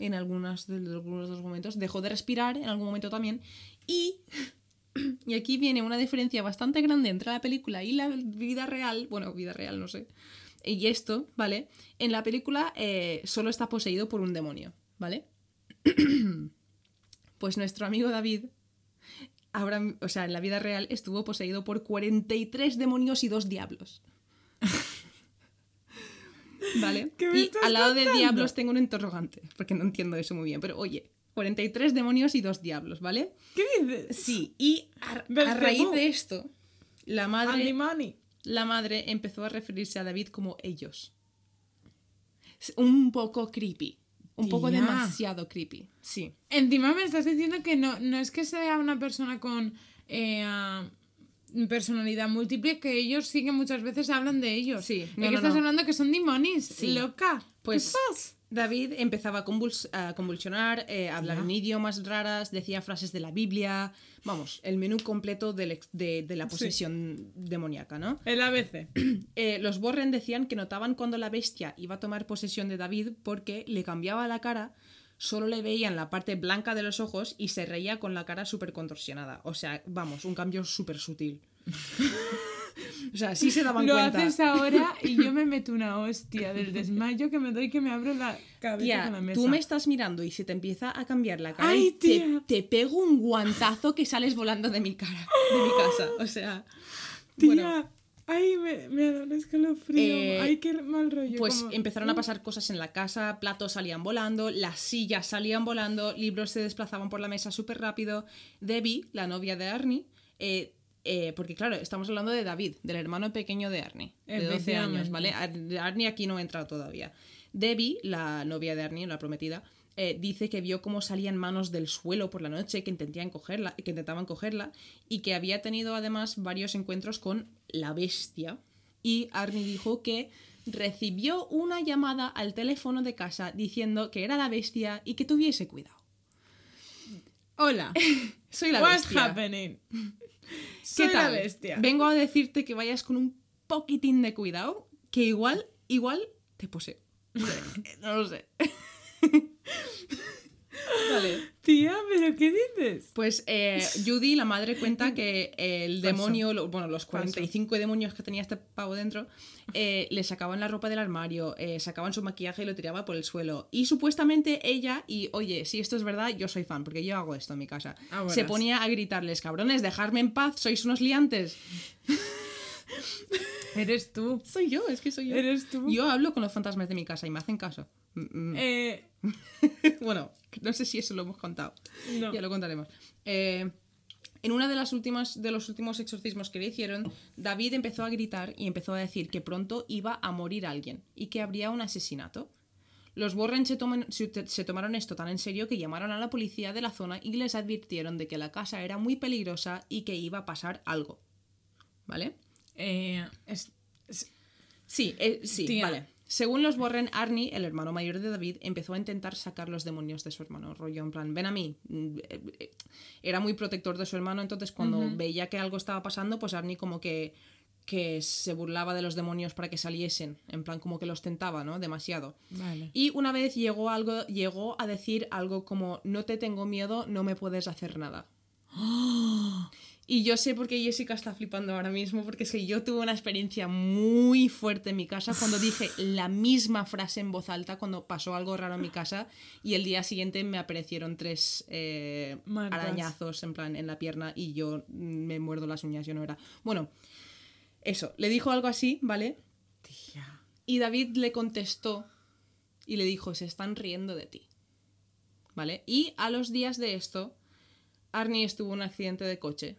en algunos de, los momentos, dejó de respirar en algún momento también, y, y aquí viene una diferencia bastante grande entre la película y la vida real, bueno, vida real, no sé. Y esto, ¿vale? En la película eh, solo está poseído por un demonio, ¿vale? Pues nuestro amigo David, ahora, o sea, en la vida real estuvo poseído por 43 demonios y dos diablos. ¿Vale? ¿Qué me y al lado de diablos tengo un interrogante, porque no entiendo eso muy bien, pero oye, 43 demonios y dos diablos, ¿vale? ¿Qué dices? Sí, y a, raíz de esto, la madre, la madre empezó a referirse a David como ellos. Un poco creepy. Un poco demasiado creepy. Sí. Encima me estás diciendo que no, no es que sea una persona con eh, personalidad múltiple, que ellos sí que muchas veces hablan de ellos. Sí, ¿De no, estás no. hablando? Que son demonios. Sí. Loca. Pues ¿Qué pasa? David empezaba a, convuls- a convulsionar, eh, a hablar en idiomas raras, decía frases de la Biblia. Vamos, el menú completo ex- de, de la posesión demoníaca, ¿no? El ABC. Eh, los Borren decían que notaban cuando la bestia iba a tomar posesión de David porque le cambiaba la cara, solo le veían la parte blanca de los ojos y se reía con la cara súper contorsionada. O sea, vamos, un cambio súper sutil. O sea, sí se daban Lo cuenta. haces ahora y yo me meto una hostia del desmayo que me doy que me abro la cabeza Tía, con la mesa. tú me estás mirando y se te empieza a cambiar la cara Ay, y te, pego un guantazo que sales volando de mi cara, de mi casa. O sea, Tía, bueno, ay, me, me un escalofrío. Eh, ay, qué mal rollo. pues como- empezaron a pasar cosas en la casa, platos salían volando, las sillas salían volando, libros se desplazaban por la mesa súper rápido. Debbie, la novia de Arnie, eh, eh, porque claro, estamos hablando de David, del hermano pequeño de Arnie, de 12 años. ¿vale? Ar- Arnie aquí no ha entrado todavía. Debbie, la novia de Arnie, la prometida, eh, dice que vio cómo salían manos del suelo por la noche que intentaban cogerla, que intentaban cogerla y que había tenido además varios encuentros con la bestia. Y Arnie dijo que recibió una llamada al teléfono de casa diciendo que era la bestia y que tuviese cuidado. Hola, Soy la what's bestia. happening? ¿Qué Soy la tal? bestia. Vengo a decirte que vayas con un poquitín de cuidado, que igual, igual te poseo. No lo sé. vale. Tía, ¿pero qué dices? Pues eh, Judy, la madre, cuenta que el demonio, lo- bueno, los 45 demonios que tenía este pavo dentro, eh, le sacaban la ropa del armario, eh, sacaban su maquillaje y lo tiraba por el suelo. Y supuestamente ella, y oye, si esto es verdad, yo soy fan, porque yo hago esto en mi casa, Ah, se ponía a gritarles, cabrones, dejarme en paz, sois unos liantes. Eres tú. Soy yo, es que soy yo. Eres tú. Yo hablo con los fantasmas de mi casa y me hacen caso. Mm, mm. Eh, bueno, no sé si eso lo hemos contado. No. Ya lo contaremos. Eh, en una de las últimas de los últimos exorcismos que le hicieron, David empezó a gritar y empezó a decir que pronto iba a morir alguien y que habría un asesinato. Los Warren se, toman- se- se tomaron esto tan en serio que llamaron a la policía de la zona y les advirtieron de que la casa era muy peligrosa y que iba a pasar algo. ¿Vale? eh, es- es- Sí, eh, sí, Tía. vale. Según los Warren, Arnie, el hermano mayor de David, empezó a intentar sacar los demonios de su hermano. Rollo, en plan, ven a mí. Mm, eh, eh, Era muy protector de su hermano, entonces cuando veía que algo estaba pasando, pues Arnie como que, que se burlaba de los demonios para que saliesen. En plan, como que los tentaba, ¿no? Demasiado. Vale. Y una vez llegó, algo, llegó a decir algo como, no te tengo miedo, no me puedes hacer nada. Y yo sé por qué Jessica está flipando ahora mismo, porque es que yo tuve una experiencia muy fuerte en mi casa cuando dije la misma frase en voz alta cuando pasó algo raro en mi casa y el día siguiente me aparecieron tres eh, arañazos en plan en la pierna y yo me muerdo las uñas, yo no era. Bueno, eso, le dijo algo así, ¿vale? Tía. Y David le contestó y le dijo, se están riendo de ti. ¿Vale? Y a los días de esto, Arnie estuvo en un accidente de coche.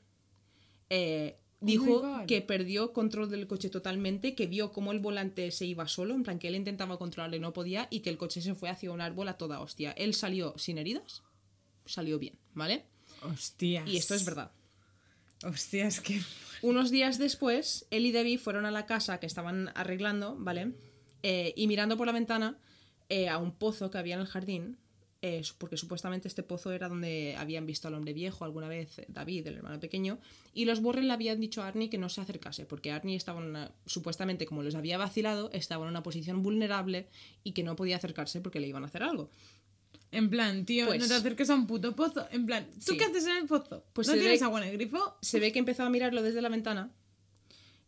Eh, Oh dijo que perdió control del coche totalmente, que vio cómo el volante se iba solo, en plan que él intentaba controlarlo y no podía, y que el coche se fue hacia un árbol a toda hostia. Él salió sin heridas, salió bien, ¿vale? Hostias. Y esto es verdad. Hostias, que. Unos días después, él y Debbie fueron a la casa que estaban arreglando, ¿vale? Eh, y mirando por la ventana eh, a un pozo que había en el jardín, eh, porque supuestamente este pozo era donde habían visto al hombre viejo alguna vez, David, el hermano pequeño, y los Warren le habían dicho a Arnie que no se acercase, porque Arnie estaba en una, supuestamente, como les había vacilado, estaba en una posición vulnerable y que no podía acercarse porque le iban a hacer algo. En plan, tío, Pues- no te acerques a un puto pozo. En plan, ¿tú Sí. qué haces en el pozo? Pues ¿No tienes ve- agua en el grifo? se ve que empezó a mirarlo desde la ventana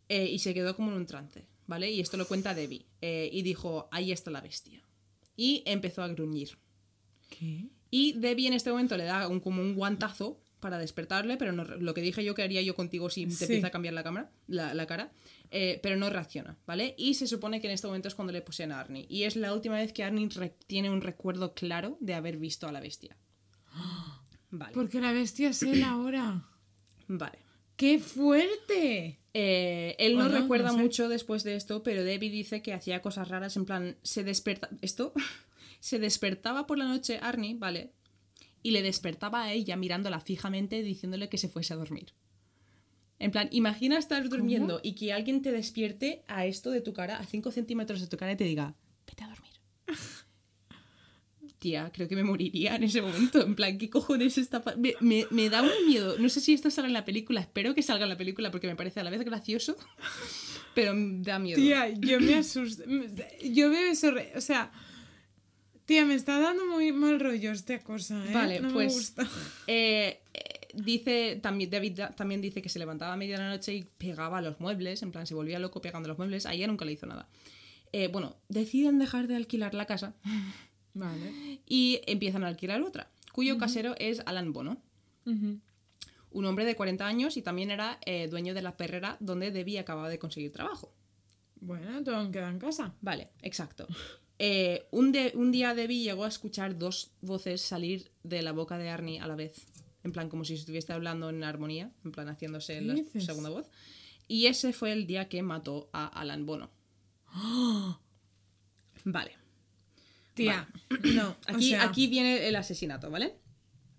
eh, y se quedó como en un trance, ¿vale? Y esto lo cuenta Debbie. eh, y dijo, ahí está la bestia. Y empezó a gruñir. ¿Qué? Y Debbie en este momento le da un, como un guantazo para despertarle, pero no, lo que dije yo que haría yo contigo si te Sí. empieza a cambiar la, cámara, la, la cara, eh, pero no reacciona, ¿vale? Y se supone que en este momento es cuando le poseen a Arnie. Y es la última vez que Arnie tiene un recuerdo claro de haber visto a la bestia. Vale. Porque la bestia es él ahora. Vale. ¡Qué fuerte! Eh, él no recuerda no sé. mucho después de esto, pero Debbie dice que hacía cosas raras, en plan, se desperta... ¿Esto? Se despertaba por la noche Arnie, ¿vale? Y le despertaba a ella mirándola fijamente diciéndole que se fuese a dormir. En plan, imagina estar durmiendo y que alguien te despierte a esto de tu cara, a 5 centímetros de tu cara y te diga, vete a dormir. Tía, creo que me moriría en ese momento. En plan, ¿qué cojones está me, me, me da un miedo. No sé si esto sale en la película. Espero que salga en la película porque me parece a la vez gracioso, pero me da miedo. Tía, yo me asusto. Yo veo eso. re- O sea. Tía, me está dando muy mal rollo esta cosa, ¿eh? Vale, no pues- me gusta. Eh, eh, dice, también, David da- también dice que se levantaba a media de la noche y pegaba a los muebles, en plan se volvía loco pegando a los muebles, a ella nunca le hizo nada. Eh, bueno, deciden dejar de alquilar la casa Vale. y empiezan a alquilar otra, cuyo casero es Alan Bono, un hombre de 40 años y también era dueño de la perrera donde Debbie acababa de conseguir trabajo. Bueno, todo queda en casa. Vale, exacto. Eh, un, de- un día Debbie llegó a escuchar dos voces salir de la boca de Arnie a la vez. En plan, como si estuviese hablando en armonía, en plan, haciéndose la dices? segunda voz. Y ese fue el día que mató a Alan Bono. Vale. Tía, no. Aquí, o sea, aquí viene el asesinato, ¿vale?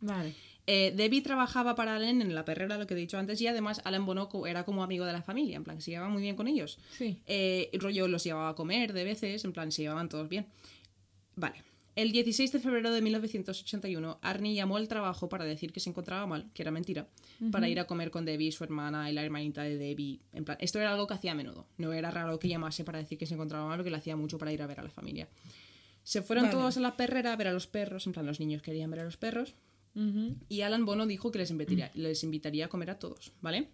Vale. Eh, Debbie trabajaba para Alan en la perrera, lo que he dicho antes, y además Alan Bono co- era como amigo de la familia, en plan, se llevaba muy bien con ellos. Sí. Eh, rollo los llevaba a comer de veces, en plan, se llevaban todos bien. Vale. El 16 de febrero de 1981, Arnie llamó al trabajo para decir que se encontraba mal, que era mentira, para ir a comer con Debbie, su hermana y la hermanita de Debbie. En plan, esto era algo que hacía a menudo. No era raro que llamase para decir que se encontraba mal, porque lo hacía mucho para ir a ver a la familia. Se fueron Vale. todos a la perrera a ver a los perros, en plan, los niños querían ver a los perros. Y Alan Bono dijo que les invitaría, les invitaría a comer a todos, ¿vale?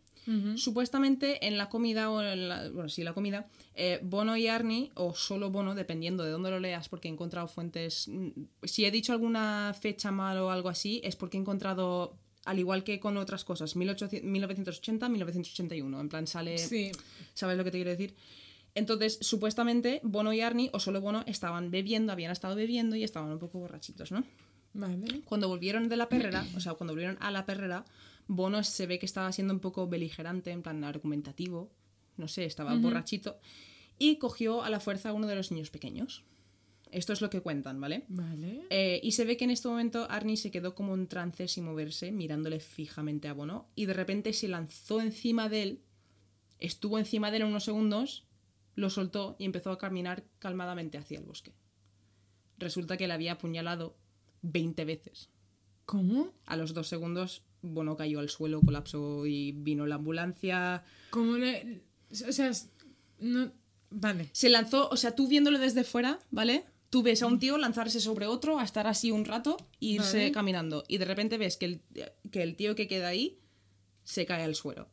Supuestamente en la comida, o en la, bueno, sí, la comida, eh, Bono y Arnie, o solo Bono, dependiendo de dónde lo leas, porque he encontrado fuentes. mm, Si he dicho alguna fecha mal o algo así, es porque he encontrado, al igual que con otras cosas, 1800 1980, 1981. En plan, sale. Sí. ¿Sabes lo que te quiero decir? Entonces, supuestamente, Bono y Arnie, o solo Bono, estaban bebiendo, habían estado bebiendo y estaban un poco borrachitos, ¿no? Vale. Cuando volvieron de la perrera, o sea, cuando volvieron a la perrera, Bono se ve que estaba siendo un poco beligerante, en plan argumentativo, no sé, estaba borrachito, y cogió a la fuerza a uno de los niños pequeños. Esto es lo que cuentan, ¿vale? Vale. Eh, y se ve que en este momento Arnie se quedó como en trance sin moverse, mirándole fijamente a Bono, y de repente se lanzó encima de él, estuvo encima de él unos segundos, lo soltó y empezó a caminar calmadamente hacia el bosque. Resulta que le había apuñalado 20 veces. ¿Cómo? A los dos segundos, Bono cayó al suelo, colapsó y vino la ambulancia. ¿Cómo le.? O sea, no. Vale. Se lanzó, o sea, tú viéndolo desde fuera, ¿vale? Tú ves a un tío lanzarse sobre otro, a estar así un rato e irse Vale. caminando. Y de repente ves que el, que el tío que queda ahí se cae al suelo.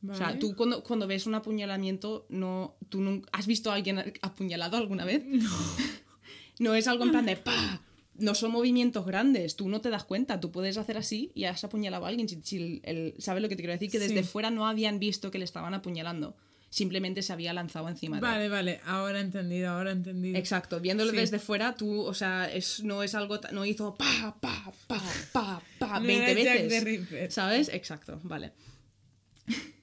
vale. O sea, tú cuando, cuando ves un apuñalamiento, no, tú nunca, ¿has visto a alguien apuñalado alguna vez? No. no es algo en plan de ¡pa! No son movimientos grandes, tú no te das cuenta, tú puedes hacer así y has apuñalado a alguien. Si, si el- ¿Sabes lo que te quiero decir? Que desde Sí. fuera no habían visto que le estaban apuñalando, simplemente se había lanzado encima de él. Vale, vale. Ahora he entendido, ahora he entendido. Exacto, viéndolo Sí. desde fuera, tú, o sea, es, no es algo, no hizo pa, pa, pa, pa, pa, No 20 era Jack veces. ¿Sabes? Exacto, vale.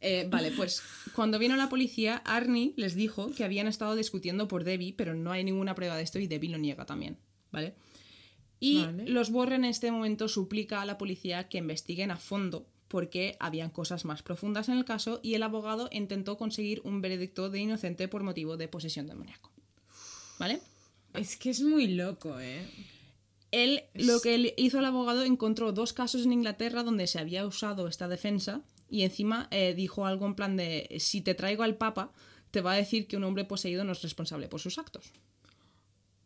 Eh, vale, pues cuando vino la policía, Arnie les dijo que habían estado discutiendo por Debbie, pero no hay ninguna prueba de esto y Debbie lo niega también, ¿vale? Y Vale. los Warren en este momento suplica a la policía que investiguen a fondo porque habían cosas más profundas en el caso y el abogado intentó conseguir un veredicto de inocente por motivo de posesión demoníaco. ¿Vale? Es que es muy loco, ¿eh? Él, lo que él hizo el abogado, encontró dos casos en Inglaterra donde se había usado esta defensa y encima eh, dijo algo en plan de, si te traigo al Papa, te va a decir que un hombre poseído no es responsable por sus actos.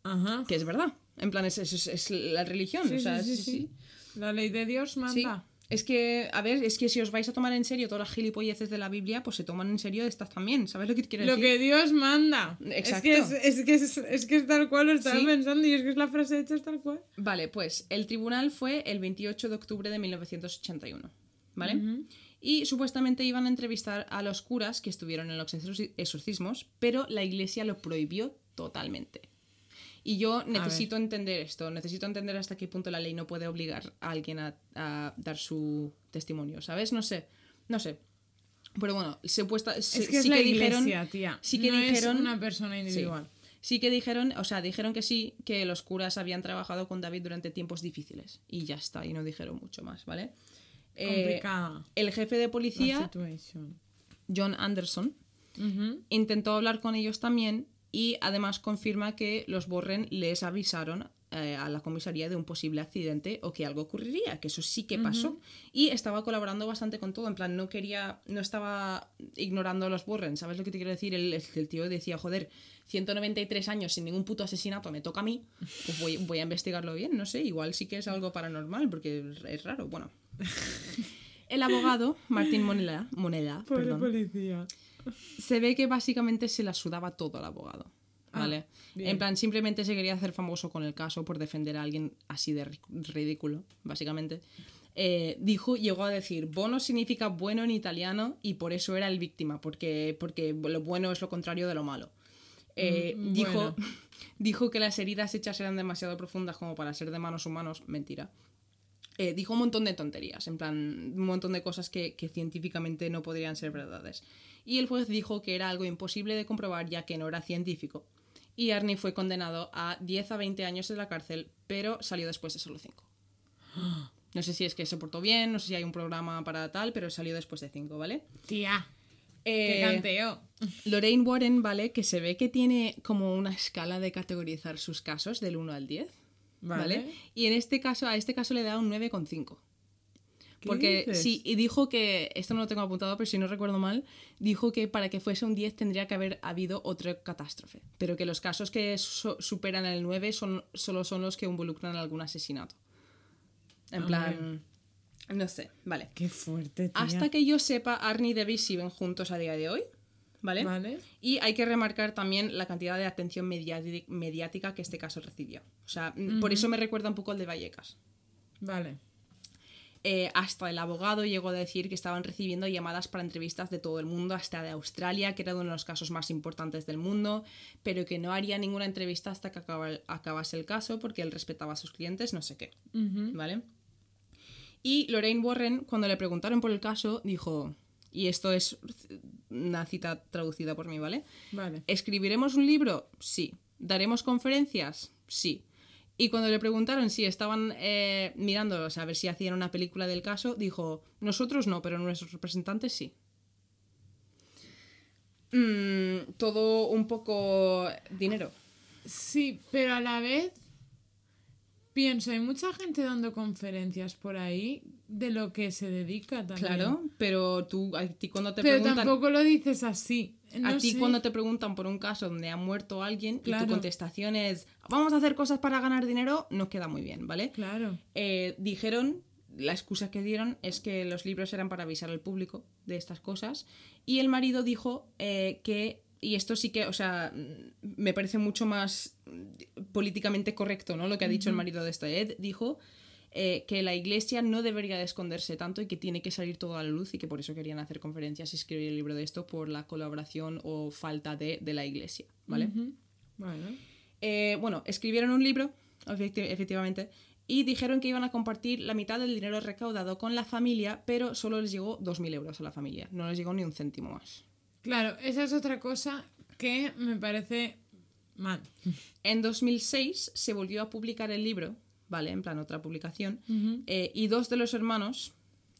Ajá. Que es verdad. En plan, es, es- es la religión. Sí, o sea, sí. La ley de Dios manda. Es que, a ver, es que si os vais a tomar en serio todas las gilipolleces de la Biblia, pues se toman en serio estas también. ¿Sabes lo que quiero Lo decir? que Dios manda. Exacto. Es que es, es que es, es que es tal cual lo estaba Sí. pensando y es que es la frase hecha es tal cual. Vale, pues el tribunal fue el 28 de octubre de 1981, ¿vale? Y supuestamente iban a entrevistar a los curas que estuvieron en los exorci- exorcismos, pero la iglesia lo prohibió totalmente. Y yo necesito entender esto, necesito entender hasta qué punto la ley no puede obligar a alguien a, a dar su testimonio, ¿sabes? No sé, no sé. Pero bueno, supuesta, Es sí, que es sí la que iglesia, dijeron, tía. sí que no dijeron, es una persona individual. Sí que dijeron, o sea, dijeron que sí, que los curas habían trabajado con David durante tiempos difíciles. Y ya está, y no dijeron mucho más, ¿vale? Eh, Complicada. el jefe de policía. John Anderson, intentó hablar con ellos también y además confirma que los Borren les avisaron eh, a la comisaría de un posible accidente o que algo ocurriría, que eso sí que pasó. Y estaba colaborando bastante con todo, en plan, no quería, no estaba ignorando a los Borren, ¿sabes lo que te quiero decir? El, el- tío decía, joder, 193 años sin ningún puto asesinato me toca a mí, pues voy, voy a investigarlo bien, no sé, igual sí que es algo paranormal, porque es raro, bueno, El abogado, Martín Moneda, Moneda perdón, policía. Se ve que básicamente se la sudaba todo al abogado. Ah, ¿Vale? en plan, simplemente se quería hacer famoso con el caso por defender a alguien así de ri- ridículo, básicamente. Eh, dijo, llegó a decir, bono significa bueno en italiano y por eso era el víctima, porque, porque lo bueno es lo contrario de lo malo. Eh, Mm, dijo, bueno. dijo que las heridas hechas eran demasiado profundas como para ser de manos humanos, mentira. Eh, dijo un montón de tonterías, en plan, un montón de cosas que, que científicamente no podrían ser verdades. Y el juez dijo que era algo imposible de comprobar ya que no era científico. Y Arnie fue condenado a 10 a 20 años en la cárcel, pero salió después de solo 5. No sé si es que se portó bien, no sé si hay un programa para tal, pero salió después de 5, ¿vale? Tía, qué Eh, canteo. Lorraine Warren, ¿vale? Que se ve que tiene como una escala de categorizar sus casos del 1 al 10. ¿Vale? Vale. Y en este caso, a este caso le da un 9,5. ¿Qué Porque dices? sí, y dijo que, esto no lo tengo apuntado, pero si no recuerdo mal, dijo que para que fuese un 10 tendría que haber habido otra catástrofe. Pero que los casos que so- superan el 9 son, solo son los que involucran algún asesinato. En Ah, plan, no sé, vale. Qué fuerte, tía. Hasta que yo sepa, Arnie y Debbie siguen juntos a día de hoy, ¿vale? Vale. Y hay que remarcar también la cantidad de atención mediáti- mediática que este caso recibió. O sea, mm, por eso me recuerda un poco al de Vallecas. Vale. Eh, hasta el abogado llegó a decir que estaban recibiendo llamadas para entrevistas de todo el mundo, hasta de Australia, que era uno de los casos más importantes del mundo, pero que no haría ninguna entrevista hasta que acaba- acabase el caso porque él respetaba a sus clientes, no sé qué. ¿Vale? Y Lorraine Warren, cuando le preguntaron por el caso, dijo, y esto es una cita traducida por mí, ¿vale? Vale. ¿Escribiremos un libro? Sí. ¿Daremos conferencias? Sí. Y cuando le preguntaron si estaban eh, mirando, o sea, a ver si hacían una película del caso, dijo, nosotros no, pero nuestros representantes sí. Mm, todo un poco dinero. Sí, pero a la vez pienso, hay mucha gente dando conferencias por ahí de lo que se dedica también. Claro, pero tú, a ti cuando te Pero preguntan... tampoco lo dices así. No a ti sé. cuando te preguntan por un caso donde ha muerto alguien y tu contestación es vamos a hacer cosas para ganar dinero, no queda muy bien, ¿vale? Claro. Eh, dijeron, la excusa que dieron es que los libros eran para avisar al público de estas cosas y el marido dijo eh, que, y esto sí que, o sea, me parece mucho más políticamente correcto, ¿no? Lo que ha dicho el marido de esta Ed, dijo eh, que la iglesia no debería de esconderse tanto y que tiene que salir todo a la luz y que por eso querían hacer conferencias y escribir el libro de esto por la colaboración o falta de, de la iglesia, ¿vale? Bueno. Eh, bueno, escribieron un libro, efecti- efectivamente, y dijeron que iban a compartir la mitad del dinero recaudado con la familia, pero solo les llegó 2.000 euros a la familia, no les llegó ni un céntimo más. Claro, esa es otra cosa que me parece mal. En 2006 se volvió a publicar el libro, ¿vale? En plan, otra publicación, eh, y dos de los hermanos,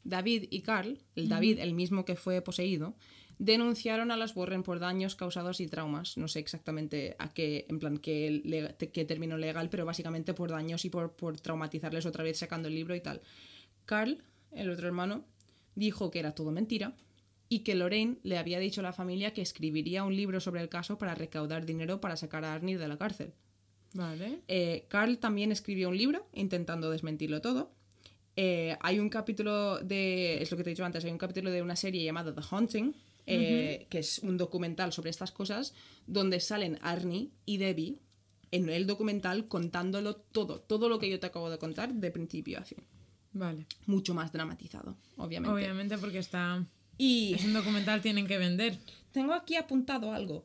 David y Carl, el David, el mismo que fue poseído, denunciaron a las Warren por daños causados y traumas. No sé exactamente a qué, en plan, qué, qué término legal, pero básicamente por daños y por, por traumatizarles otra vez sacando el libro y tal. Carl, el otro hermano, dijo que era todo mentira y que Lorraine le había dicho a la familia que escribiría un libro sobre el caso para recaudar dinero para sacar a Arnie de la cárcel. Vale. Eh, Carl también escribió un libro intentando desmentirlo todo. Eh, hay un capítulo de, es lo que te he dicho antes, hay un capítulo de una serie llamada The Haunting, eh, que es un documental sobre estas cosas, donde salen Arnie y Debbie en el documental contándolo todo, todo lo que yo te acabo de contar de principio a fin. Vale. Mucho más dramatizado, obviamente. Obviamente porque está... Y Es un documental, tienen que vender. tengo aquí apuntado algo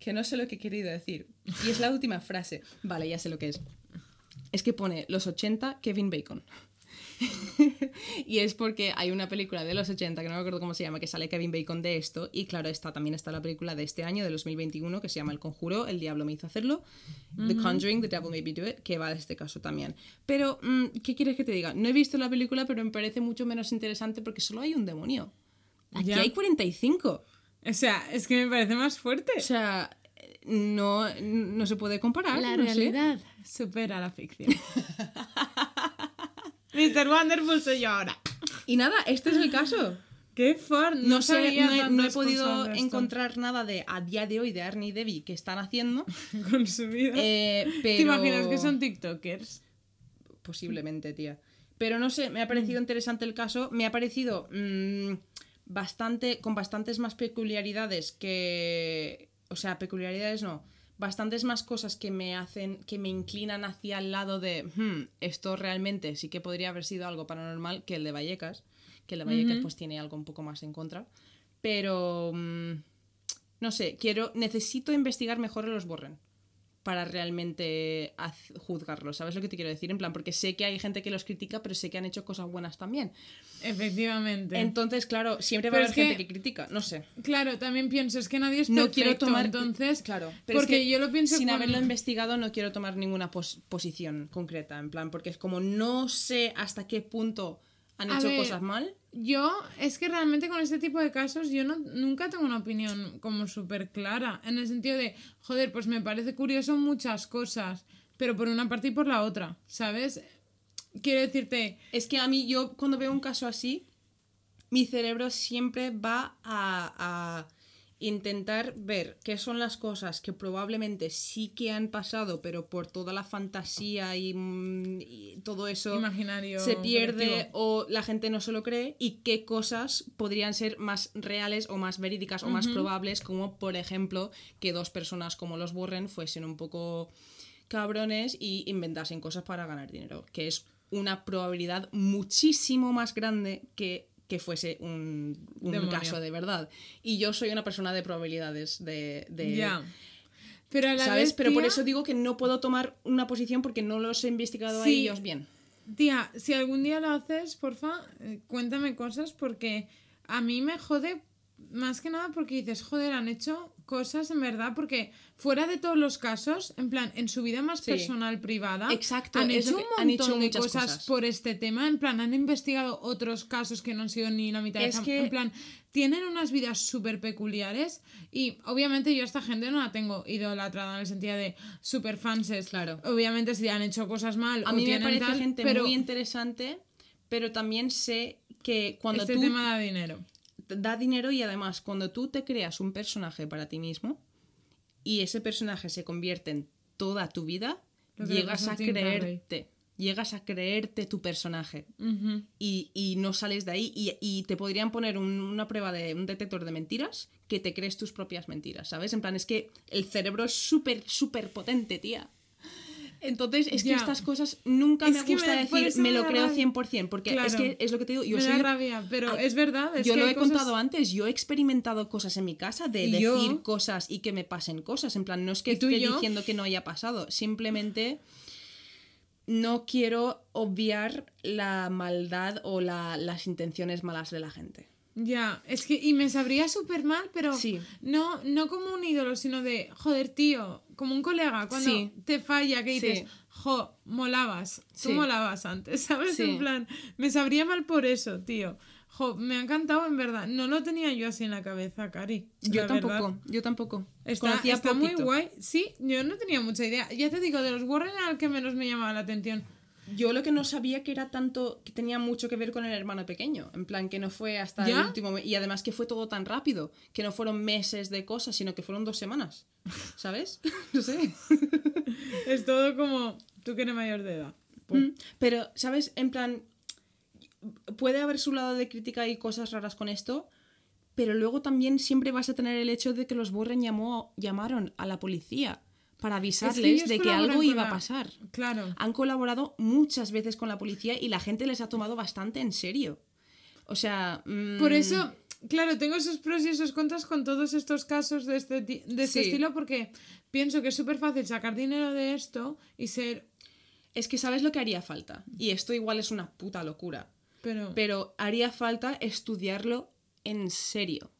que no sé lo que he querido decir. Y es la última frase. Vale, ya sé lo que es. Es que pone los 80 Kevin Bacon. y es porque hay una película de los 80, que no me acuerdo cómo se llama, que sale Kevin Bacon de esto. Y claro, está, también está la película de este año, de 2021, que se llama El Conjuro, El Diablo me hizo hacerlo. The Conjuring, The Devil Made Me Do It, que va de este caso también. Pero, mm, ¿qué quieres que te diga? No he visto la película, pero me parece mucho menos interesante porque solo hay un demonio. Aquí Ya. hay 45. O sea, es que me parece más fuerte. O sea, no, no se puede comparar. La no sé. realidad supera la ficción. Mr. Wonderful soy yo ahora. Y nada, este es el caso. Qué for, no, No, sabía no he, no he tantas podido encontrar nada de a día de hoy de Arnie y Debbie que están haciendo. con su vida. eh, pero... ¿Te imaginas que son TikTokers? Posiblemente, tía. Pero no sé, me ha parecido interesante el caso. Me ha parecido mm, bastante. con bastantes más peculiaridades que. O sea, peculiaridades no. Bastantes más cosas que me hacen. que me inclinan hacia el lado de. "Hmm, esto realmente sí que podría haber sido algo paranormal que el de Vallecas. Que el de Vallecas, pues tiene algo un poco más en contra. Pero. mm, no sé, quiero. Necesito investigar mejor a los Borren para realmente juzgarlos. ¿Sabes lo que te quiero decir? En plan, porque sé que hay gente que los critica, pero sé que han hecho cosas buenas también. Efectivamente. Entonces, claro, siempre va a haber que- gente que critica. No sé. Claro, también pienso, es que nadie es No perfecto, quiero tomar. entonces, Claro, pero es porque que yo lo pienso Sin haberlo investigado, no quiero tomar ninguna pos- posición concreta. En plan, porque es como no sé hasta qué punto han A hecho ver, cosas mal. Yo, es que realmente con este tipo de casos, yo no, nunca tengo una opinión como súper clara. En el sentido de, joder, pues me parece curioso muchas cosas, pero por una parte y por la otra, ¿sabes? Quiero decirte, Es que a mí, yo cuando veo un caso así, mi cerebro siempre va a, a intentar ver qué son las cosas que probablemente sí que han pasado, pero por toda la fantasía y, mm, y todo eso Imaginario se pierde colectivo. o la gente no se lo cree y qué cosas podrían ser más reales o más verídicas o más probables, como por ejemplo que dos personas como los Warren fuesen un poco cabrones y inventasen cosas para ganar dinero, que es una probabilidad muchísimo más grande que que fuese un, caso de verdad. Y yo soy una persona de probabilidades de... de- ya. Pero a la ¿Sabes? vez, Pero por eso digo que no puedo tomar una posición porque no los he investigado a ellos bien. Tía, si algún día lo haces, porfa, eh, cuéntame cosas porque a mí me jode más que nada porque dices, joder, han hecho cosas en verdad porque fuera de todos los casos, en plan, en su vida más Sí. personal privada, Exacto, han hecho un montón han hecho de cosas, cosas. por este tema, en plan, han investigado otros casos que no han sido ni la mitad de Es esa- que- en plan, tienen unas vidas súper peculiares y obviamente yo a esta gente no la tengo idolatrada en el sentido de super fanses. Claro. Obviamente si han hecho cosas mal A o mí me parece tal, gente pero muy interesante, pero también sé que cuando este tú tema da dinero. Da dinero y además cuando tú te creas un personaje para ti mismo y ese personaje se convierte en toda tu vida, llegas a creerte. Llegas a creerte tu personaje y, y no sales de ahí y, y te podrían poner un- una prueba de un detector de mentiras que te crees tus propias mentiras, ¿sabes? En plan, es que el cerebro es súper, súper potente, tía. Entonces, es que Ya. estas cosas nunca Es me gusta me- decir, me me lo creo rabia. 100%, porque es que es lo que te digo, yo me soy... da rabia, pero Ah, es verdad. Es yo que lo he cosas- contado antes, yo he experimentado cosas en mi casa de ¿Y decir yo? cosas y que me pasen cosas. En plan, no es que ¿Y tú y esté diciendo que no haya pasado, simplemente no quiero obviar la maldad o la- las intenciones malas de la gente. Ya, es que, y me sabría súper mal, pero Sí. no, no como un ídolo, sino de, joder, tío, como un colega, cuando Sí. te falla, que dices, Sí. jo, molabas, tú molabas antes, ¿sabes? En plan, me sabría mal por eso, tío. Jo, me ha encantado, en verdad. No lo tenía yo así en la cabeza, Cari. Yo tampoco, verdad. yo tampoco. Está, Conocía está muy guay. Sí, yo no tenía mucha idea. Ya te digo, de los Warren era el que menos me llamaba la atención. Yo lo que no sabía que era tanto, que tenía mucho que ver con el hermano pequeño, en plan que no fue hasta ¿Ya? el último y además que fue todo tan rápido, que no fueron meses de cosas, sino que fueron dos semanas, ¿sabes? no sé. Es todo como, tú que eres mayor de edad. Pues, Mm, Pero, ¿sabes? En plan, puede haber su lado de crítica y cosas raras con esto, pero luego también siempre vas a tener el hecho de que los Warren llamó, llamaron a la policía para avisarles de que algo iba a pasar. Claro. Han colaborado muchas veces con la policía y la gente les ha tomado bastante en serio. O sea... mm, Por eso, claro, tengo esos pros y esos contras con todos estos casos de este, de este Sí. estilo porque pienso que es súper fácil sacar dinero de esto y ser... Es que sabes lo que haría falta. Y esto igual es una puta locura. Pero, Pero haría falta estudiarlo en serio.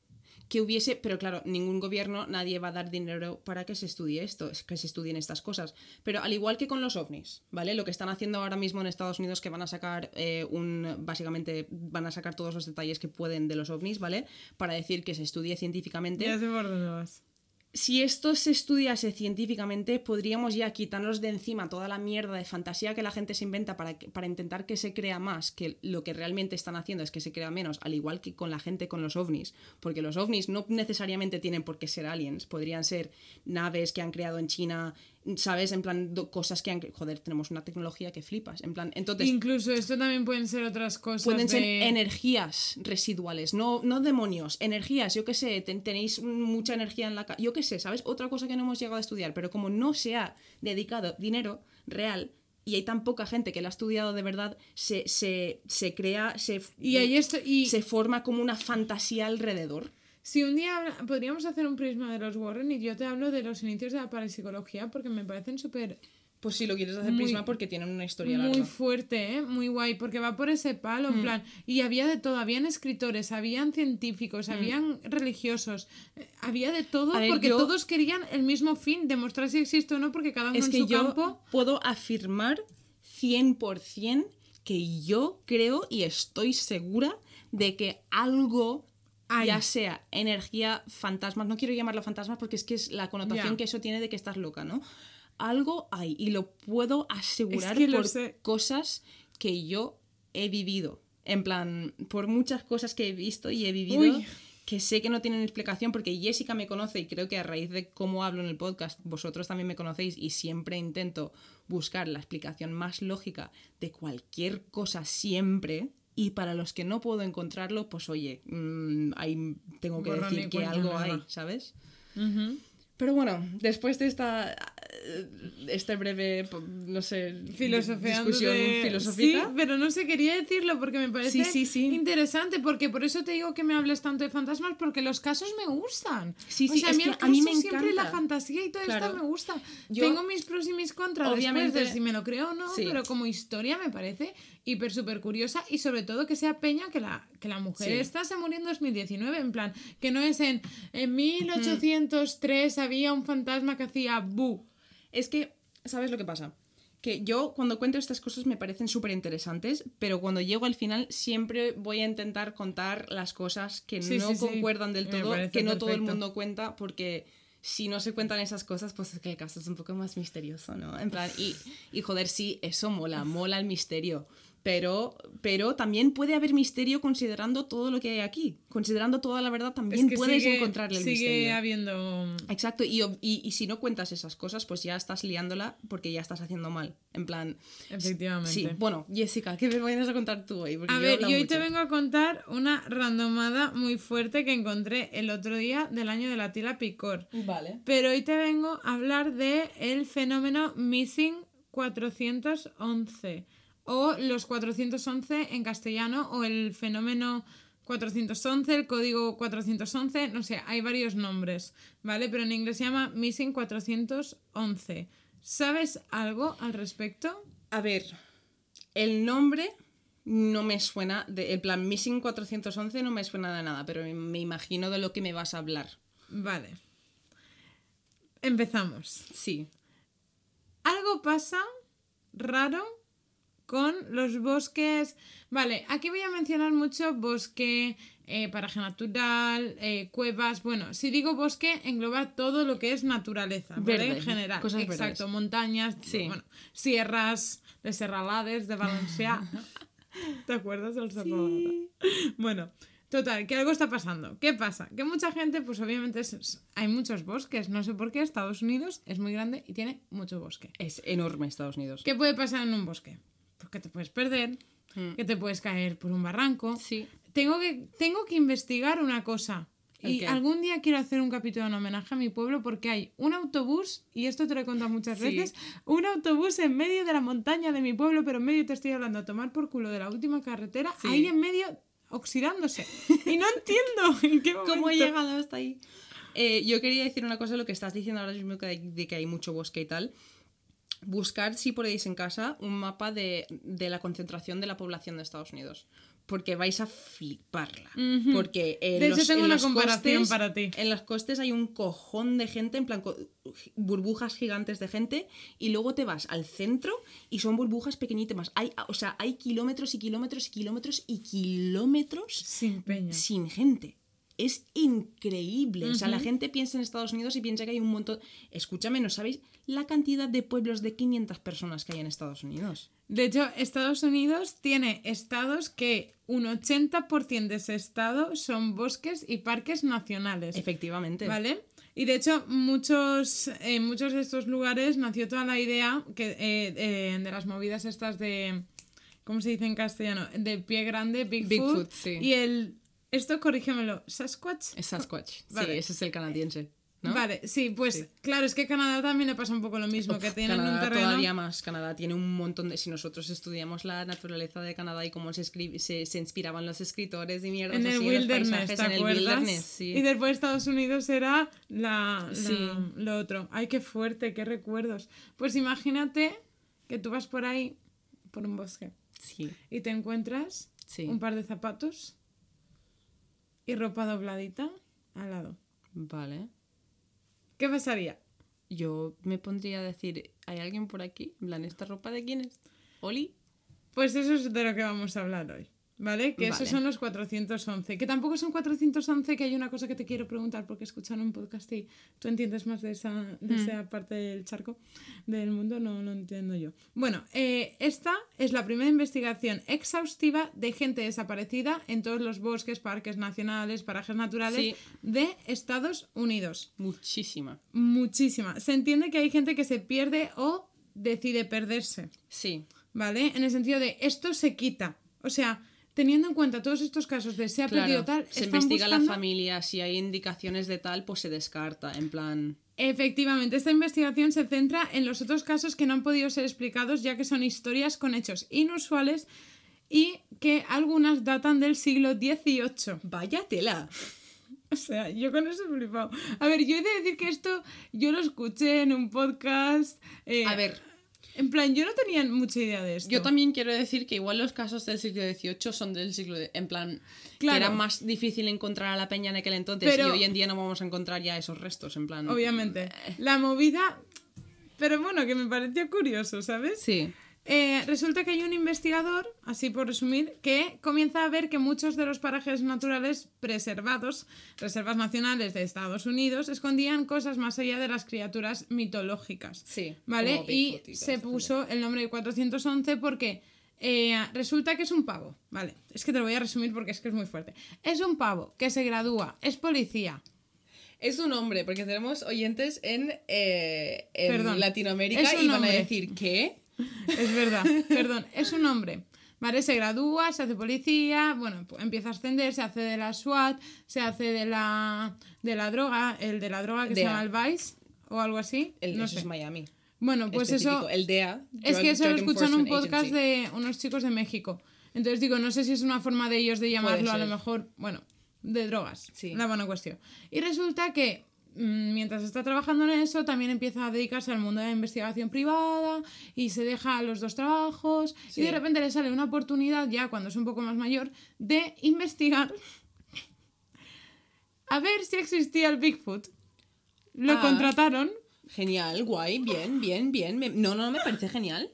Que hubiese, pero claro, ningún gobierno, nadie va a dar dinero para que se estudie esto, es que se estudien estas cosas. Pero al igual que con los ovnis, ¿vale? Lo que están haciendo ahora mismo en Estados Unidos, que van a sacar eh, un. Básicamente, van a sacar todos los detalles que pueden de los ovnis, ¿vale? Para decir que se estudie científicamente ya sé por dónde. Si esto se estudiase científicamente, podríamos ya quitarnos de encima toda la mierda de fantasía que la gente se inventa para, que- para intentar que se crea más, que lo que realmente están haciendo es que se crea menos, al igual que con la gente con los ovnis, porque los ovnis no necesariamente tienen por qué ser aliens, podrían ser naves que han creado en China ¿sabes? En plan, do- cosas que han... Joder, tenemos una tecnología que flipas. En plan, entonces... Incluso esto también pueden ser otras cosas. Pueden ser energías residuales, no, no demonios, energías, yo qué sé, ten- tenéis mucha energía en la yo qué sé, ¿sabes? Otra cosa que no hemos llegado a estudiar, pero como no se ha dedicado dinero real y hay tan poca gente que lo ha estudiado de verdad, se, se, se crea, se, Y ahí esto. Y se forma como una fantasía alrededor. Si un día habla- podríamos hacer un prisma de los Warren y yo te hablo de los inicios de la parapsicología porque me parecen súper Pues si lo quieres hacer Muy- prisma porque tienen una historia muy larga. fuerte, ¿eh? muy guay, porque va por ese palo, en plan, y había de todo, habían escritores, habían científicos, habían religiosos, eh, había de todo, ver, porque yo- todos querían el mismo fin, demostrar si existe o no, porque cada uno Es en que su yo campo. puedo afirmar 100% que yo creo y estoy segura de que algo, Ya sea energía, fantasmas, no quiero llamarlo fantasmas porque es que es la connotación que eso tiene de que estás loca, ¿no? Algo hay y lo puedo asegurar que por sé. cosas que yo he vivido. En plan, por muchas cosas que he visto y he vivido Uy. que sé que no tienen explicación porque Jessica me conoce y creo que a raíz de cómo hablo en el podcast vosotros también me conocéis y siempre intento buscar la explicación más lógica de cualquier cosa siempre y para los que no puedo encontrarlo pues oye mm, ahí tengo que Borrón decir que algo nueva. hay ¿sabes? Ujú. Pero bueno, después de esta eh, este breve po- no sé discusión de- filosófica Sí, pero no sé, quería decirlo porque me parece Sí, sí, sí. interesante, porque por eso te digo que me hables tanto de fantasmas, porque los casos me gustan. Sí, o sí, sea, es a mí, que el a mí me caso siempre encanta. la fantasía y todo esto Claro. me gusta. Yo- Tengo mis pros y mis contras, Obviamente- de si me lo creo o no, pero como historia me parece hiper súper curiosa y sobre todo que sea peña que la, que la mujer Sí. esta se murió en 2019, en plan, que no es en, en 1803 había un fantasma que hacía bu. Es que, ¿sabes lo que pasa? Que yo cuando cuento estas cosas me parecen súper interesantes, pero cuando llego al final siempre voy a intentar contar las cosas que Sí, no sí, concuerdan del todo, que no todo el perfecto. mundo cuenta, porque si no se cuentan esas cosas, pues es que el caso es un poco más misterioso, ¿no? En plan, y, y joder, sí, eso mola, mola el misterio. Pero, pero también puede haber misterio considerando todo lo que hay aquí. Considerando toda la verdad, también Es que puedes sigue- encontrarle el sigue misterio. habiendo Exacto, y, y, y si no cuentas esas cosas, pues ya estás liándola porque ya estás haciendo mal. En plan. Efectivamente. Sí, bueno, Jessica, ¿qué me vienes a contar tú hoy? Porque A yo ver, hablo y hoy te vengo a contar una randomada muy fuerte que encontré el otro día del año de la tila picor. Vale. Pero hoy te vengo a hablar de el fenómeno Missing 411 o los 411 en castellano o el fenómeno 411, el código 411, no sé, hay varios nombres, ¿vale? Pero en inglés se llama Missing 411. ¿Sabes algo al respecto? A ver, el nombre no me suena, de, el plan Missing 411 no me suena de nada, pero me imagino de lo que me vas a hablar. Vale. Empezamos. Sí. Algo pasa raro con los bosques. Vale, aquí voy a mencionar mucho bosque, eh, paraje natural, eh, cuevas. Bueno, si digo bosque, engloba todo lo que es naturaleza, ¿vale? Verde, En general. cosas Exacto, verdes. montañas, Sí. bueno, sierras, de Serralades, de Valencià. ¿Te acuerdas del Serralada? Bueno, total, que algo está pasando. ¿Qué pasa? Que mucha gente, pues obviamente es- hay muchos bosques. No sé por qué Estados Unidos es muy grande y tiene mucho bosque. Es enorme Estados Unidos. ¿Qué puede pasar en un bosque? Pues que te puedes perder, Mm. que te puedes caer por un barranco. Sí. Tengo que, tengo que investigar una cosa. ¿El Y algún día quiero hacer un capítulo en homenaje a mi pueblo porque hay un autobús, y esto te lo he contado muchas Sí. veces, un autobús en medio de la montaña de mi pueblo, pero en medio te estoy hablando a tomar por culo de la última carretera, Sí. ahí en medio oxidándose. Y no entiendo en qué momento. ¿Cómo he llegado hasta ahí? Eh, yo quería decir una cosa, lo que estás diciendo ahora mismo de que hay mucho bosque y tal. Buscar, si podéis en casa, un mapa de, de la concentración de la población de Estados Unidos. Porque vais a fliparla. Porque en De hecho, los, tengo en una los comparación costes- para ti. En los costes hay un cojón de gente, en plan burbujas gigantes de gente, y luego te vas al centro y son burbujas pequeñísimas. Hay, o sea, hay kilómetros y kilómetros y kilómetros y kilómetros sin gente. Es increíble. O sea, la gente piensa en Estados Unidos y piensa que hay un montón. Escúchame, ¿no sabéis la cantidad de pueblos de 500 personas que hay en Estados Unidos? De hecho, Estados Unidos tiene estados que un 80% de ese estado son bosques y parques nacionales. Efectivamente. ¿Vale? Y de hecho, muchos, en muchos de estos lugares nació toda la idea que, eh, eh, de las movidas estas de. ¿Cómo se dice en castellano? De pie grande, Bigfoot. Bigfoot, sí. Y el. Esto, corrígemelo, ¿Sasquatch? Es Sasquatch. Vale. Sí, ese es el canadiense. ¿no? Vale, sí, pues Sí. claro, es que Canadá también le pasa un poco lo mismo, que tienen Canadá un terreno. todavía más. Canadá tiene un montón de. Si nosotros estudiamos la naturaleza de Canadá y cómo se, escri- se, se inspiraban los escritores y mierdas En el así, los wilderness, paisajes, ¿te en el wilderness, sí. Y después Estados Unidos era la, la- Sí. lo otro. Ay, qué fuerte, qué recuerdos. Pues imagínate que tú vas por ahí, por un bosque, Sí, y te encuentras sí. un par de zapatos y ropa dobladita al lado. Vale. ¿Qué pasaría? Yo me pondría a decir, ¿hay alguien por aquí? En plan, ¿esta ropa de quién es? ¿Oli? Pues eso es de lo que vamos a hablar hoy. ¿Vale? Que esos Vale. son los 411. Que tampoco son 411, que hay una cosa que te quiero preguntar porque escucharon un podcast y tú entiendes más de esa, de Mm. esa parte del charco del mundo, no lo entiendo yo. Bueno, eh, esta es la primera investigación exhaustiva de gente desaparecida en todos los bosques, parques nacionales, parajes naturales Sí. de Estados Unidos. Muchísima. Muchísima. Se entiende que hay gente que se pierde o decide perderse. Sí. ¿vale? En el sentido de esto se quita. O sea, teniendo en cuenta todos estos casos de se ha perdido tal, se investiga la buscando- familia, si hay indicaciones de tal, pues se descarta, en plan... Efectivamente, esta investigación se centra en los otros casos que no han podido ser explicados, ya que son historias con hechos inusuales y que algunas datan del siglo XVIII. Vaya tela. O sea, yo con eso he flipado. A ver, yo he de decir que esto yo lo escuché en un podcast. eh, A ver, En plan, yo no tenía mucha idea de esto. yo también quiero decir que igual los casos del siglo XVIII son del siglo... de- en plan, Claro. que era más difícil encontrar a la peña en aquel entonces Pero- y hoy en día no vamos a encontrar ya esos restos, en plan... Obviamente. La movida. Pero bueno, que me pareció curioso, ¿sabes? Sí. Eh, resulta que hay un investigador, así por resumir, que comienza a ver que muchos de los parajes naturales preservados, reservas nacionales de Estados Unidos, escondían cosas más allá de las criaturas mitológicas. Sí, ¿Vale? Y se puso el nombre de 411 porque eh, resulta que es un pavo. Vale, es que te lo voy a resumir porque es que es muy fuerte. Es un pavo que se gradúa, es policía, Es un hombre, porque tenemos oyentes en, eh, en Perdón. Latinoamérica y van a decir, ¿qué? Es verdad, perdón, es un hombre. Vale, se gradúa, se hace policía, bueno, pues empieza a ascender, se hace de la SWAT, se hace de la de la droga, el de la droga que se llama el Vice o algo así, El, no eso sé. es Miami. Bueno, pues eso. El DEA. es que eso lo escuchan en un podcast Agency. de unos chicos de México. Entonces digo, no sé si es una forma de ellos de llamarlo, a lo mejor, bueno, de drogas. Sí. La buena cuestión. Y resulta que mientras está trabajando en eso, también empieza a dedicarse al mundo de la investigación privada y se deja los dos trabajos Sí. y de repente le sale una oportunidad, ya cuando es un poco más mayor, de investigar a ver si existía el Bigfoot. Lo Ah. contrataron Genial, guay, bien, bien, bien. Me- No, no, me parece genial.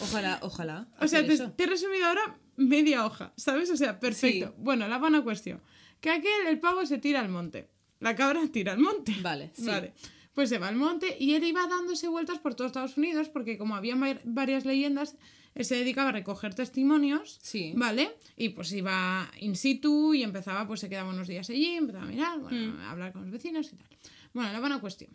Ojalá, ojalá. O sea, te, te he resumido ahora media hoja, ¿sabes? O sea, perfecto. Sí. Bueno, la buena cuestión. Que aquel, el pavo se tira al monte. La cabra tira al monte. Vale, sí. Vale. Pues se va al monte y él iba dándose vueltas por todo Estados Unidos porque como había va- varias leyendas, él se dedicaba a recoger testimonios, Sí. ¿vale? Y pues iba in situ y empezaba, pues se quedaba unos días allí, empezaba a mirar, bueno, Mm. a hablar con los vecinos y tal. Bueno, la buena cuestión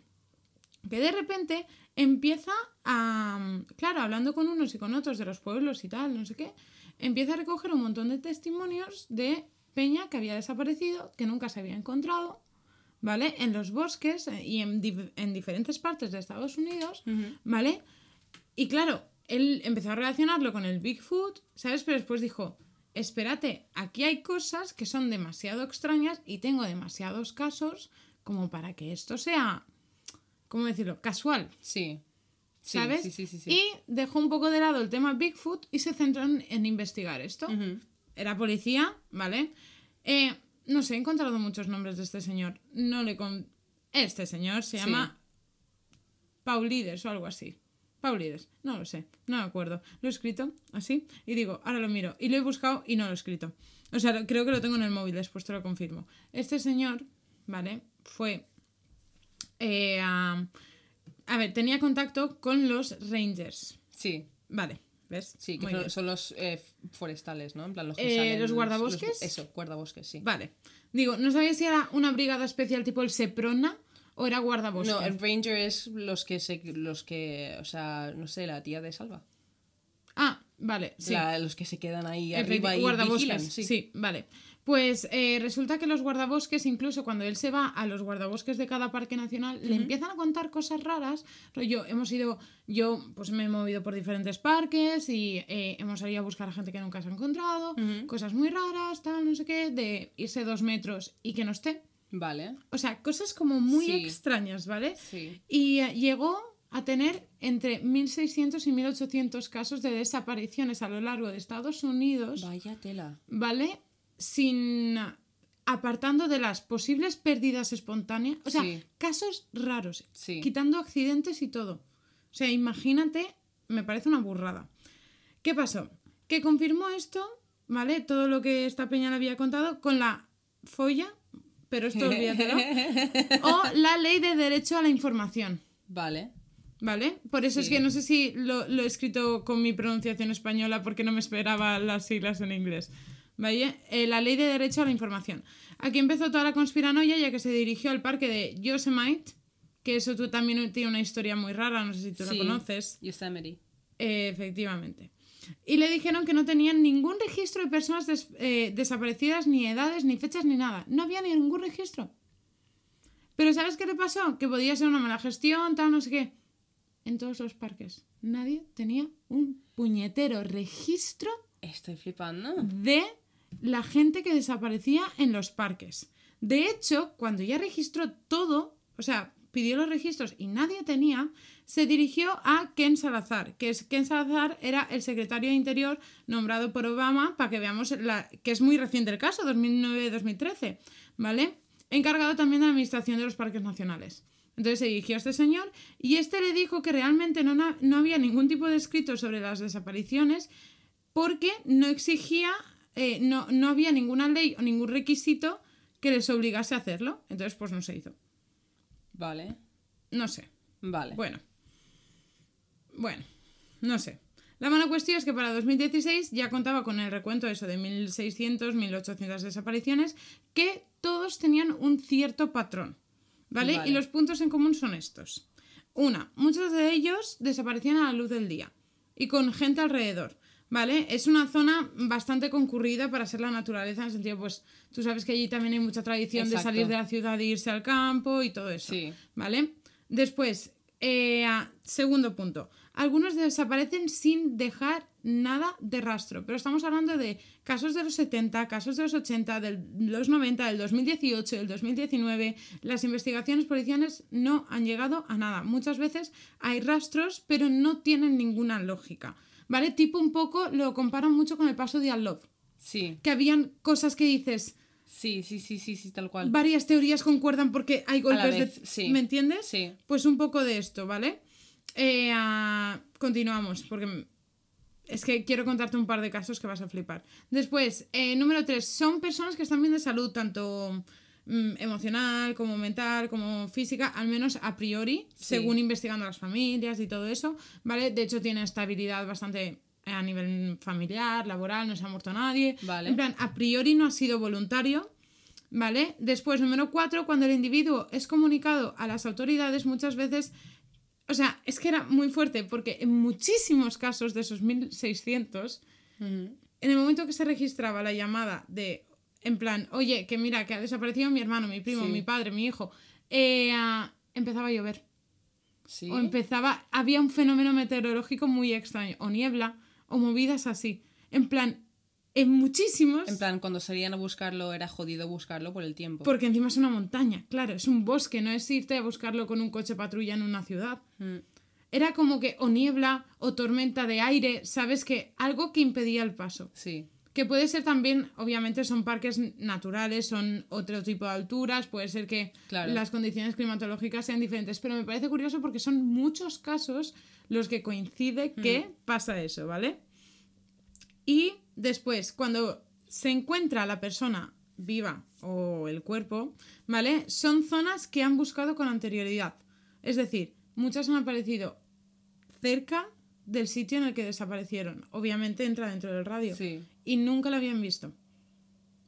que de repente empieza a, claro, hablando con unos y con otros de los pueblos y tal, no sé qué, empieza a recoger un montón de testimonios de Peña que había desaparecido, que nunca se había encontrado, ¿vale? En los bosques eh, y en, dif- en diferentes partes de Estados Unidos, ¿vale? Y claro, él empezó a relacionarlo con el Bigfoot, ¿sabes? Pero después dijo, espérate, aquí hay cosas que son demasiado extrañas y tengo demasiados casos como para que esto sea, ¿cómo decirlo?, casual, Sí. Sí, ¿sabes? Sí, sí. Y dejó un poco de lado el tema Bigfoot y se centró en, en investigar esto. Ujú. Era policía, ¿vale? Eh, no sé, he encontrado muchos nombres de este señor. No le con... Este señor se Sí. llama Paulides o algo así. Paulides, no lo sé, no me acuerdo. Lo he escrito así y digo, ahora lo miro. Y lo he buscado y no lo he escrito. O sea, creo que lo tengo en el móvil, después te lo confirmo. Este señor, ¿vale? Fue... eh, a, a ver, tenía contacto con los Rangers. Sí, Vale, ¿ves? sí, que son, los eh, forestales, ¿no? En plan, los que Eh, salen- ¿los guardabosques? eso, guardabosques, sí. Vale. Digo, no sabía si era una brigada especial tipo el Seprona o era guardabosque. No, el Ranger es los que se, los que, o sea, no sé, la tía de Salva. Ah, vale, sí. La- los que se quedan ahí arriba y guardabosques, vigilan, sí. sí. vale. Pues eh, resulta que los guardabosques, incluso cuando él se va a los guardabosques de cada parque nacional, le empiezan a contar cosas raras. Rollo, hemos ido, yo pues me he movido por diferentes parques y eh, hemos salido a buscar a gente que nunca se ha encontrado, cosas muy raras, tal, no sé qué, de irse dos metros y que no esté. Vale. O sea, cosas como muy Sí. extrañas, ¿vale? Sí. Y eh, llegó a tener entre 1.600 y 1.800 casos de desapariciones a lo largo de Estados Unidos, Vaya tela. ¿vale? Sin apartando de las posibles pérdidas espontáneas, o sea, Sí. casos raros, Sí. quitando accidentes y todo. O sea, imagínate, me parece una burrada. ¿Qué pasó? Que confirmó esto, ¿vale? Todo lo que esta peña le había contado con la folla, pero esto olvídatelo, o la ley de derecho a la información. Vale. ¿Vale? Por eso es que no sé si lo, lo he escrito con mi pronunciación española porque no me esperaba las siglas en inglés. ¿Vale? Eh, la ley de derecho a la información. Aquí empezó toda la conspiranoia ya que se dirigió al parque de Yosemite, que eso tú también tiene una historia muy rara, no sé si tú la Sí. conoces. Yosemite. Eh, efectivamente. Y le dijeron que no tenían ningún registro de personas des- eh, desaparecidas, ni edades, ni fechas, ni nada. No había ningún registro. Pero ¿sabes qué le pasó? Que podía ser una mala gestión, tal, no sé qué. En todos los parques. Nadie tenía un puñetero registro Estoy flipando. de la gente que desaparecía en los parques. De hecho, cuando ya registró todo, o sea, pidió los registros y nadie tenía, se dirigió a Ken Salazar, que es Ken Salazar era el secretario de Interior nombrado por Obama, para que veamos la, que es muy reciente el caso, 2009-2013, ¿vale? Encargado también de la administración de los parques nacionales. Entonces se dirigió a este señor y este le dijo que realmente no, no había ningún tipo de escrito sobre las desapariciones porque no exigía, eh, no, no había ninguna ley o ningún requisito que les obligase a hacerlo. Entonces, pues no se hizo. Vale. No sé. Vale. Bueno. Bueno, no sé. La mala cuestión es que para 2016 ya contaba con el recuento eso de 1.600, 1.800 desapariciones, que todos tenían un cierto patrón. ¿vale? Vale. Y los puntos en común son estos. Una, muchos de ellos desaparecían a la luz del día y con gente alrededor. ¿Vale? Es una zona bastante concurrida para ser la naturaleza, en el sentido, pues, tú sabes que allí también hay mucha tradición de salir de la ciudad e irse al campo y todo eso. Sí. ¿Vale? Después, eh, a- segundo punto. Algunos desaparecen sin dejar nada de rastro. Pero estamos hablando de casos de los 70, casos de los 80, de los 90, del 2018, del 2019. Las investigaciones policiales no han llegado a nada. Muchas veces hay rastros, pero no tienen ninguna lógica. ¿Vale? Tipo un poco, lo comparan mucho con el paso de Al-Love. Sí. Que habían cosas que dices, Sí, sí, sí, sí, sí, tal cual. varias teorías concuerdan porque hay golpes vez, de... sí. ¿Me entiendes? Sí. Pues un poco de esto, ¿vale? Eh, ah, continuamos, porque es que quiero contarte un par de casos que vas a flipar. Después, eh, número 3, son personas que están bien de salud, tanto mm, emocional como mental, como física, al menos a priori, según investigando a las familias y todo eso, ¿vale? De hecho, tiene estabilidad bastante eh, a nivel familiar, laboral, no se ha muerto nadie. Vale. En plan, a priori no ha sido voluntario, ¿Vale? Después, número cuatro, cuando el individuo es comunicado a las autoridades, muchas veces. O sea, es que era muy fuerte, porque en muchísimos casos de esos 1600, en el momento que se registraba la llamada de. En plan, oye, que mira, que ha desaparecido mi hermano, mi primo, Sí. mi padre, mi hijo, eh, empezaba a llover. Sí. O empezaba, había un fenómeno meteorológico muy extraño, o niebla, o movidas así. En plan, en muchísimos. En plan, cuando salían a buscarlo era jodido buscarlo por el tiempo. Porque encima es una montaña, claro, es un bosque, no es irte a buscarlo con un coche patrulla en una ciudad. Mm. Era como que o niebla o tormenta de aire, sabes que algo que impedía el paso. Sí. Que puede ser también, obviamente son parques naturales, son otro tipo de alturas, puede ser que Claro. las condiciones climatológicas sean diferentes, pero me parece curioso porque son muchos casos los que coincide que pasa eso, ¿vale? Y después, cuando se encuentra la persona viva o el cuerpo, ¿vale? Son zonas que han buscado con anterioridad. Es decir, muchas han aparecido cerca del sitio en el que desaparecieron. Obviamente entra dentro del radio. Sí. Y nunca la habían visto.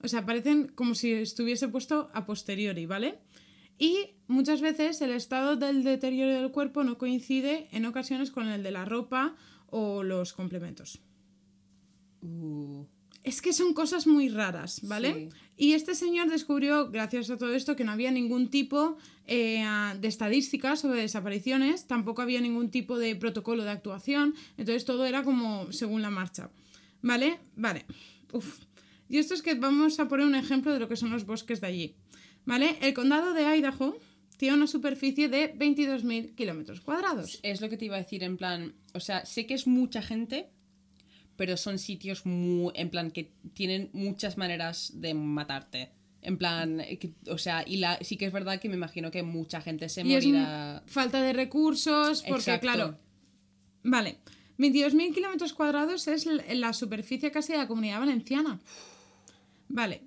O sea, parecen como si estuviese puesto a posteriori, ¿vale? Y muchas veces el estado del deterioro del cuerpo no coincide en ocasiones con el de la ropa o los complementos. Uh, Es que son cosas muy raras, ¿vale? Sí. Y este señor descubrió, gracias a todo esto, que no había ningún tipo eh, de estadísticas sobre desapariciones, tampoco había ningún tipo de protocolo de actuación, entonces todo era como según la marcha, ¿vale? Vale. Uf. Y esto es que vamos a poner un ejemplo de lo que son los bosques de allí, ¿vale? El condado de Idaho tiene una superficie de 22.000 kilómetros cuadrados. es lo que te iba a decir, en plan, o sea, sé que es mucha gente, pero son sitios muy, en plan, que tienen muchas maneras de matarte. En plan, que- o sea, y la, sí que es verdad que me imagino que mucha gente se Y es morirá. falta de recursos, porque Exacto. claro, vale, 22.000 kilómetros cuadrados es la superficie casi de la comunidad valenciana. Vale,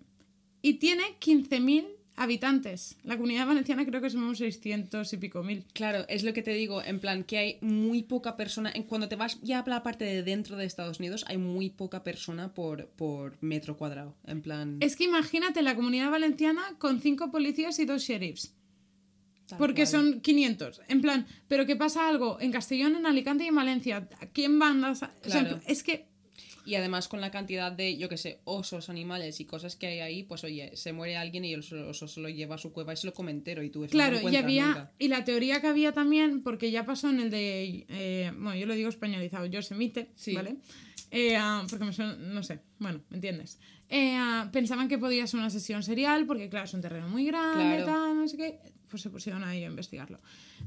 y tiene 15.000 habitantes. La comunidad valenciana creo que somos 600 y pico mil. Claro, es lo que te digo, en plan, que hay muy poca persona. Cuando te vas ya a la parte de dentro de Estados Unidos, hay muy poca persona por, por metro cuadrado. En plan. Es que imagínate la comunidad valenciana con 5 policías y 2 sheriffs. Porque cual. son 500. En plan, pero que pasa algo en Castellón, en Alicante y en Valencia. ¿A ¿Quién van a.? o sea, Claro. es que. Y además con la cantidad de, yo que sé, osos, animales y cosas que hay ahí, pues oye, se muere alguien y el oso, se lo lleva a su cueva y se lo come entero y tú eso no Claro, lo y había. nunca. Y la teoría que había también, porque ya pasó en el de. eh, bueno, yo lo digo españolizado, Yosemite, Sí. ¿vale? Eh, ah, porque me suena. No sé, bueno, ¿me entiendes? Eh, ah, pensaban que podía ser una sesión serial, porque claro, es un terreno muy grande, Claro. tal, no sé qué. Pues se pusieron ahí a investigarlo.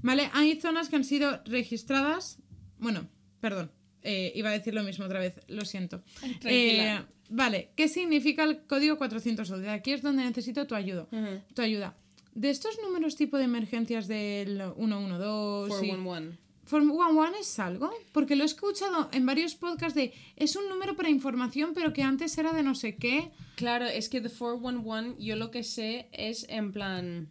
¿Vale? Hay zonas que han sido registradas. Bueno, perdón. eh, iba a decir lo mismo otra vez, lo siento. Eh, vale, ¿qué significa el código 411? Aquí es donde necesito tu ayuda. Tu ayuda. De estos números tipo de emergencias del 112 y 411. 411 es algo, porque lo he escuchado en varios podcasts de es un número para información, pero que antes era de no sé qué. Claro, es que de 411 yo lo que sé es en plan...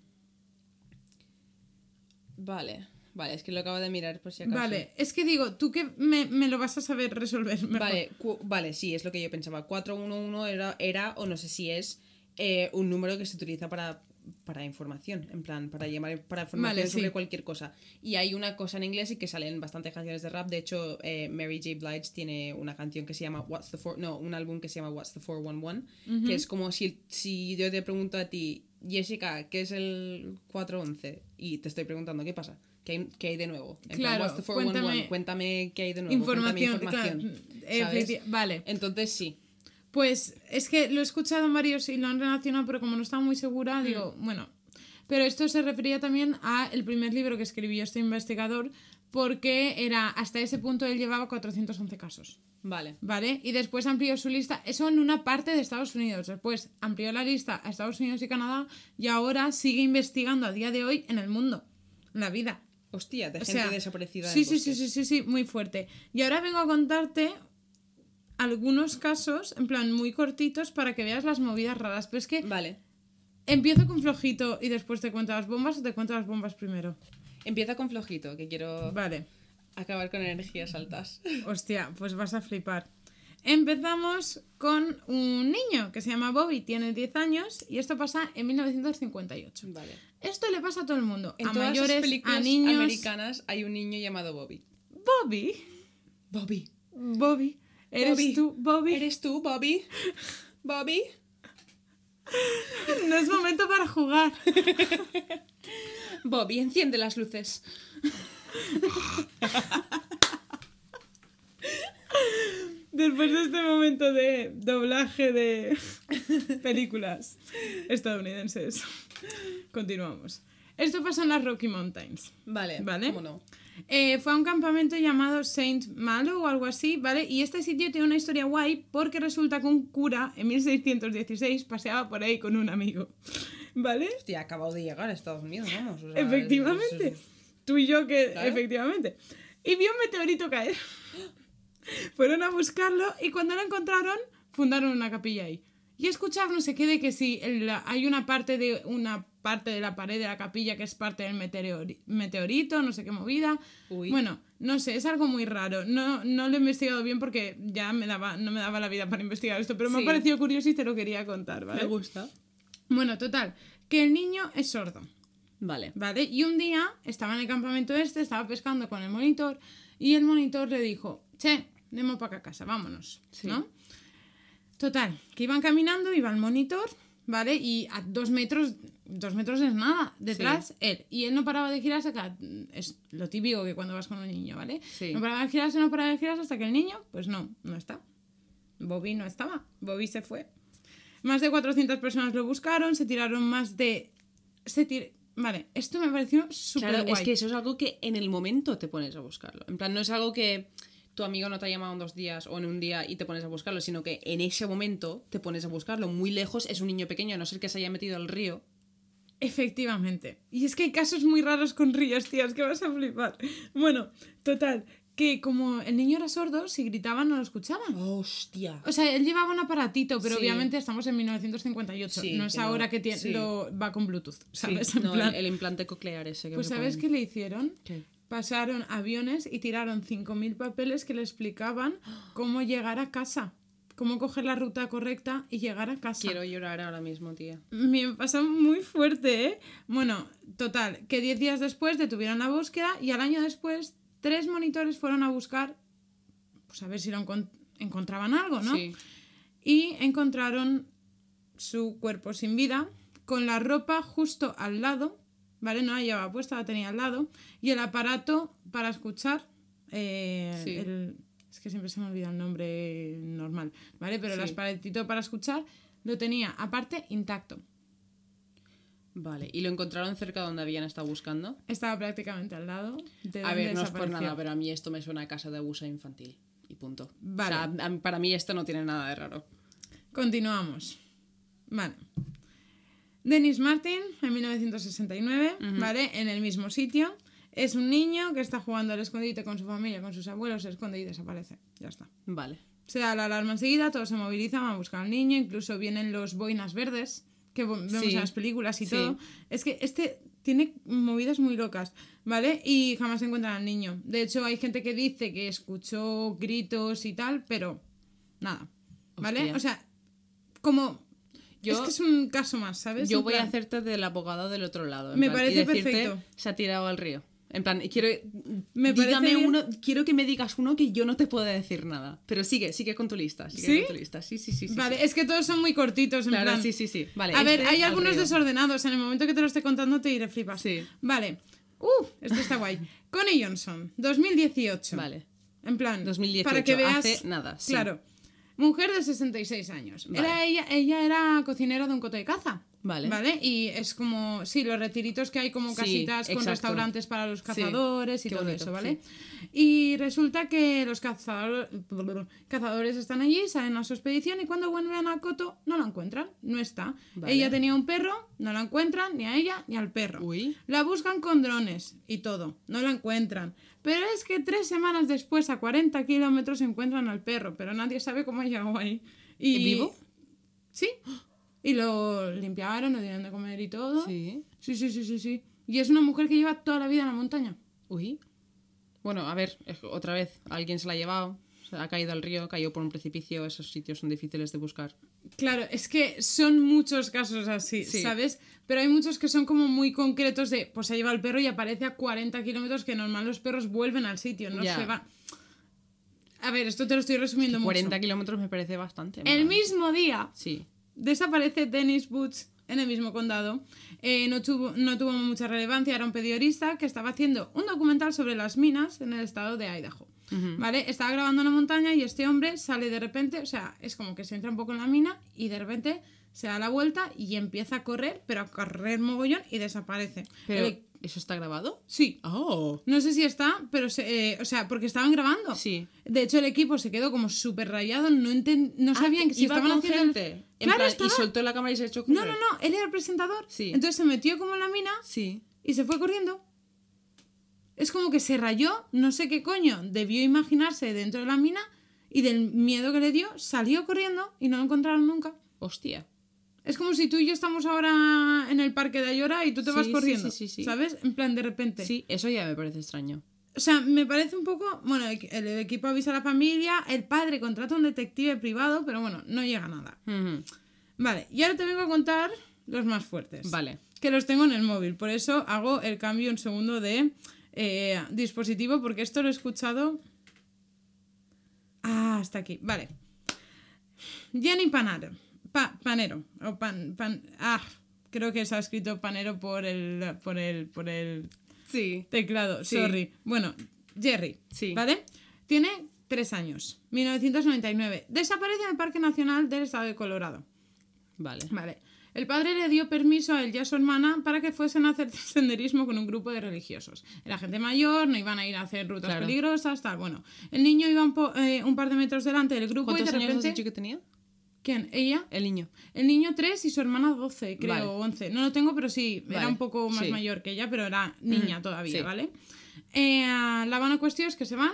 Vale, vale, es que lo acabo de mirar por si acaso. Vale, es que digo, tú que me, me lo vas a saber resolver mejor. Vale, vale, sí, es lo que yo pensaba. 411 era, era o no sé si es, eh, un número que se utiliza para, para información, en plan, para llamar para información Vale, sobre sí. cualquier cosa. Y hay una cosa en inglés y que salen bastantes canciones de rap. De hecho, eh, Mary J. Blige tiene una canción que se llama What's the Four... No, un álbum que se llama What's the 411, que es como si, si yo te pregunto a ti, Jessica, ¿qué es el 411? Y te estoy preguntando, ¿qué pasa? ¿Qué hay, qué hay de nuevo? En plan, Claro, 411? cuéntame- Cuéntame, qué hay de nuevo. información, información, claro, ¿sabes? efecti- Vale, Entonces sí. pues es que lo he escuchado en varios y lo han relacionado, pero como no estaba muy segura, Mm. digo, bueno. Pero esto se refería también a el primer libro que escribió este investigador, porque era hasta ese punto él llevaba 411 casos. Vale. ¿Vale? Y después amplió su lista, eso en una parte de Estados Unidos. Después amplió la lista a Estados Unidos y Canadá y ahora sigue investigando a día de hoy en el mundo, en la vida. Hostia, de O gente sea, desaparecida. Sí, sí, sí, sí, sí, sí, muy fuerte. Y ahora vengo a contarte algunos casos, en plan muy cortitos, para que veas las movidas raras. Pero es que Vale. empiezo con flojito y después te cuento las bombas o te cuento las bombas primero. Empieza con flojito, que quiero Vale. acabar con energías altas. Hostia, pues vas a flipar. Empezamos con un niño que se llama Bobby, tiene 10 años y esto pasa en 1958. Vale. Esto le pasa a todo el mundo, En a todas mayores, películas a niños. americanas hay un niño llamado Bobby. Bobby, Bobby. Bobby, ¿eres Bobby. tú, Bobby? ¿Eres tú, Bobby? Bobby. No es momento para jugar. Bobby, enciende las luces. Después de este momento de doblaje de películas estadounidenses, continuamos. Esto pasó en las Rocky Mountains. Vale. Vale. ¿Cómo no? Eh, fue a un campamento llamado Saint Malo o algo así, ¿vale? Y este sitio tiene una historia guay porque resulta que un cura en 1616 paseaba por ahí con un amigo, ¿vale? Hostia, acabado de llegar a Estados Unidos, vamos. o sea, Efectivamente. es- es- Tú y yo que, Claro. efectivamente. Y vio un meteorito caer. Fueron a buscarlo y cuando lo encontraron, fundaron una capilla ahí. Y escuchar no sé qué de que si el- hay una parte de una parte de la pared de la capilla que es parte del meteori- meteorito, no sé qué movida. Uy. Bueno, no sé, es algo muy raro. No, no lo he investigado bien porque ya me daba, no me daba la vida para investigar esto, pero me ha parecido curioso y te lo quería contar, ¿vale? Me gusta. Bueno, total, que el niño es sordo, Vale. ¿Vale? Y un día estaba en el campamento este, estaba pescando con el monitor y el monitor le dijo, che, demos para acá casa, vámonos, Sí. ¿no? Total, que iban caminando, iba el monitor, ¿vale? Y a dos metros, dos metros es nada, detrás él. Y él no paraba de girarse, acá, es lo típico que cuando vas con un niño, ¿vale? Sí. No paraba de girarse, no paraba de girarse hasta que el niño, pues no, no está. Bobby no estaba, Bobby se fue. Más de 400 personas lo buscaron, se tiraron más de... Se tir- Vale, esto me pareció súper Claro, guay. es que eso es algo que en el momento te pones a buscarlo. En plan, no es algo que tu amigo no te ha llamado en dos días o en un día y te pones a buscarlo, sino que en ese momento te pones a buscarlo. Muy lejos es un niño pequeño, a no ser que se haya metido al río. Efectivamente. Y es que hay casos muy raros con ríos, tías, que vas a flipar. Bueno, total, que como el niño era sordo, si gritaban no lo escuchaban. ¡Hostia! O sea, él llevaba un aparatito, pero Sí. obviamente estamos en 1958. Sí, no es ahora que tiene, sí. lo, va con Bluetooth, ¿sabes? En no, plan- el, el implante coclear ese que pues ¿sabes ponen. qué le hicieron? ¿Qué? Pasaron aviones y tiraron 5.000 papeles que le explicaban cómo llegar a casa. Cómo coger la ruta correcta y llegar a casa. Quiero llorar ahora mismo, tía. Me pasó muy fuerte, ¿eh? Bueno, total, que 10 días después detuvieron la búsqueda y al año después tres monitores fueron a buscar, pues a ver si lo encon- encontraban algo, ¿no? Sí. Y encontraron su cuerpo sin vida, con la ropa justo al lado, ¿vale? No la llevaba puesta, la tenía al lado, y el aparato para escuchar, eh, Sí. el- es que siempre se me olvida el nombre normal, ¿vale? Pero el aparatito para escuchar lo tenía aparte intacto. Vale, ¿y lo encontraron cerca donde habían estado buscando? Estaba prácticamente al lado de A ver, no es por nada, pero a mí esto me suena a casa de abuso infantil. Y punto. Vale. O sea, para mí esto no tiene nada de raro. Continuamos. Vale. Dennis Martin, en 1969, ¿vale? En el mismo sitio. Es un niño que está jugando al escondite con su familia, con sus abuelos, se esconde y desaparece. Ya está. Vale. Se da la alarma enseguida, todos se movilizan a buscar al niño, incluso vienen los boinas verdes, que vemos Sí. en las películas y Sí. todo. Es que este tiene movidas muy locas, ¿vale? Y jamás se encuentran al niño. De hecho, hay gente que dice que escuchó gritos y tal, pero nada, ¿vale? Hostia. O sea, como... Yo- es que es un caso más, ¿sabes? Yo En voy a hacerte del abogado del otro lado. en Me plan, parece y decirte, perfecto. Se ha tirado al río. En plan, quiero. Me dígame uno. Quiero que me digas uno que yo no te pueda decir nada. Pero sigue, sigue con tu lista. Sigue ¿Sí? con tu lista. Sí, sí, sí. sí, Vale, sí. es que todos son muy cortitos, en Claro, plan... sí, sí, sí. Vale, a ver, este hay al algunos río. desordenados. En el momento que te lo esté contando te diré flipas. Sí. Vale. Uh, esto está guay. Connie Johnson, 2018. Vale. En plan, 2018, para que veas. hace nada, sí. Claro. Mujer de 66 años. Vale. Era ella, ella era cocinera de un coto de caza. Vale. ¿Vale? Y es como, sí, los retiritos que hay como Sí, casitas con restaurantes para los cazadores y todo bonito, eso, ¿vale? Y resulta que los cazador- cazadores están allí, salen a su expedición y cuando vuelven a Coto no la encuentran, no está. Vale. Ella tenía un perro, no la encuentran ni a ella ni al perro. Uy. La buscan con drones y todo, no la encuentran. Pero es que tres semanas después, a 40 kilómetros, encuentran al perro, pero nadie sabe cómo ha llegado ahí. Y... ¿Vivo? Sí. Y lo limpiaron, lo dieron de comer y todo. Sí. Sí, sí, sí, sí, sí. Y es una mujer que lleva toda la vida en la montaña. Uy. Bueno, a ver, otra vez, alguien se la ha llevado, ha caído al río, cayó por un precipicio, esos sitios son difíciles de buscar. Claro, es que son muchos casos así, Sí. ¿sabes? Pero hay muchos que son como muy concretos de, pues se lleva el perro y aparece a 40 kilómetros, que normal los perros vuelven al sitio, no se va. A ver, esto te lo estoy resumiendo mucho. 40 kilómetros me parece bastante. El mismo día Sí. desaparece Dennis Boots en el mismo condado. Eh, no, tuvo, no tuvo mucha relevancia, era un periodista que estaba haciendo un documental sobre las minas en el estado de Idaho. ¿Vale? Estaba grabando en la montaña y este hombre sale de repente, o sea, es como que se entra un poco en la mina y de repente se da la vuelta y empieza a correr, pero a correr mogollón y desaparece. Pero, El- ¿eso está grabado? sí. Oh. No sé si está, pero se, eh, o sea, porque estaban grabando. Sí. De hecho, el equipo se quedó como súper rayado, no, enten- no sabían que si Ah, estaban haciendo. gente. En Claro, plan, estaba- Y soltó la cámara y se echó No, no, no, él era el presentador. Sí. Entonces se metió como en la mina Sí. y se fue corriendo. Es como que se rayó, no sé qué coño, debió imaginarse dentro de la mina y del miedo que le dio, salió corriendo y no lo encontraron nunca. Hostia. Es como si tú y yo estamos ahora en el parque de Ayora y tú te Sí, vas corriendo, sí, sí, sí. ¿sabes? En plan de repente. Sí, eso ya me parece extraño. O sea, me parece un poco. Bueno, el, equipo avisa a la familia, el padre contrata a un detective privado, pero bueno, no llega a nada. Vale, y ahora te vengo a contar los más fuertes. Vale. que los tengo en el móvil. Por eso hago el cambio un segundo de eh, dispositivo, porque esto lo he escuchado. Ah, hasta aquí. Vale. Jenny Panaro. Pa- panero. O pan, pan- ah, creo que se ha escrito panero por el, por el, por el Sí. teclado. Sí. Sorry. Bueno, Jerry. Sí. ¿Vale? Tiene tres años. 1999. Desaparece en el Parque Nacional del Estado de Colorado. Vale. Vale. El padre le dio permiso a él y a su hermana para que fuesen a hacer senderismo con un grupo de religiosos. Era gente mayor, no iban a ir a hacer rutas Claro. peligrosas, tal. Bueno, el niño iba un, po- eh, un par de metros delante del grupo y ¿Cuántos de años has repente... dicho que tenía? ¿Quién? ¿Ella? El niño. El niño 3 y su hermana 12, creo, Vale. o 11. No lo tengo, pero sí, era un poco más sí. mayor que ella, pero era niña todavía, sí. ¿vale? Eh, la buena cuestión es que se van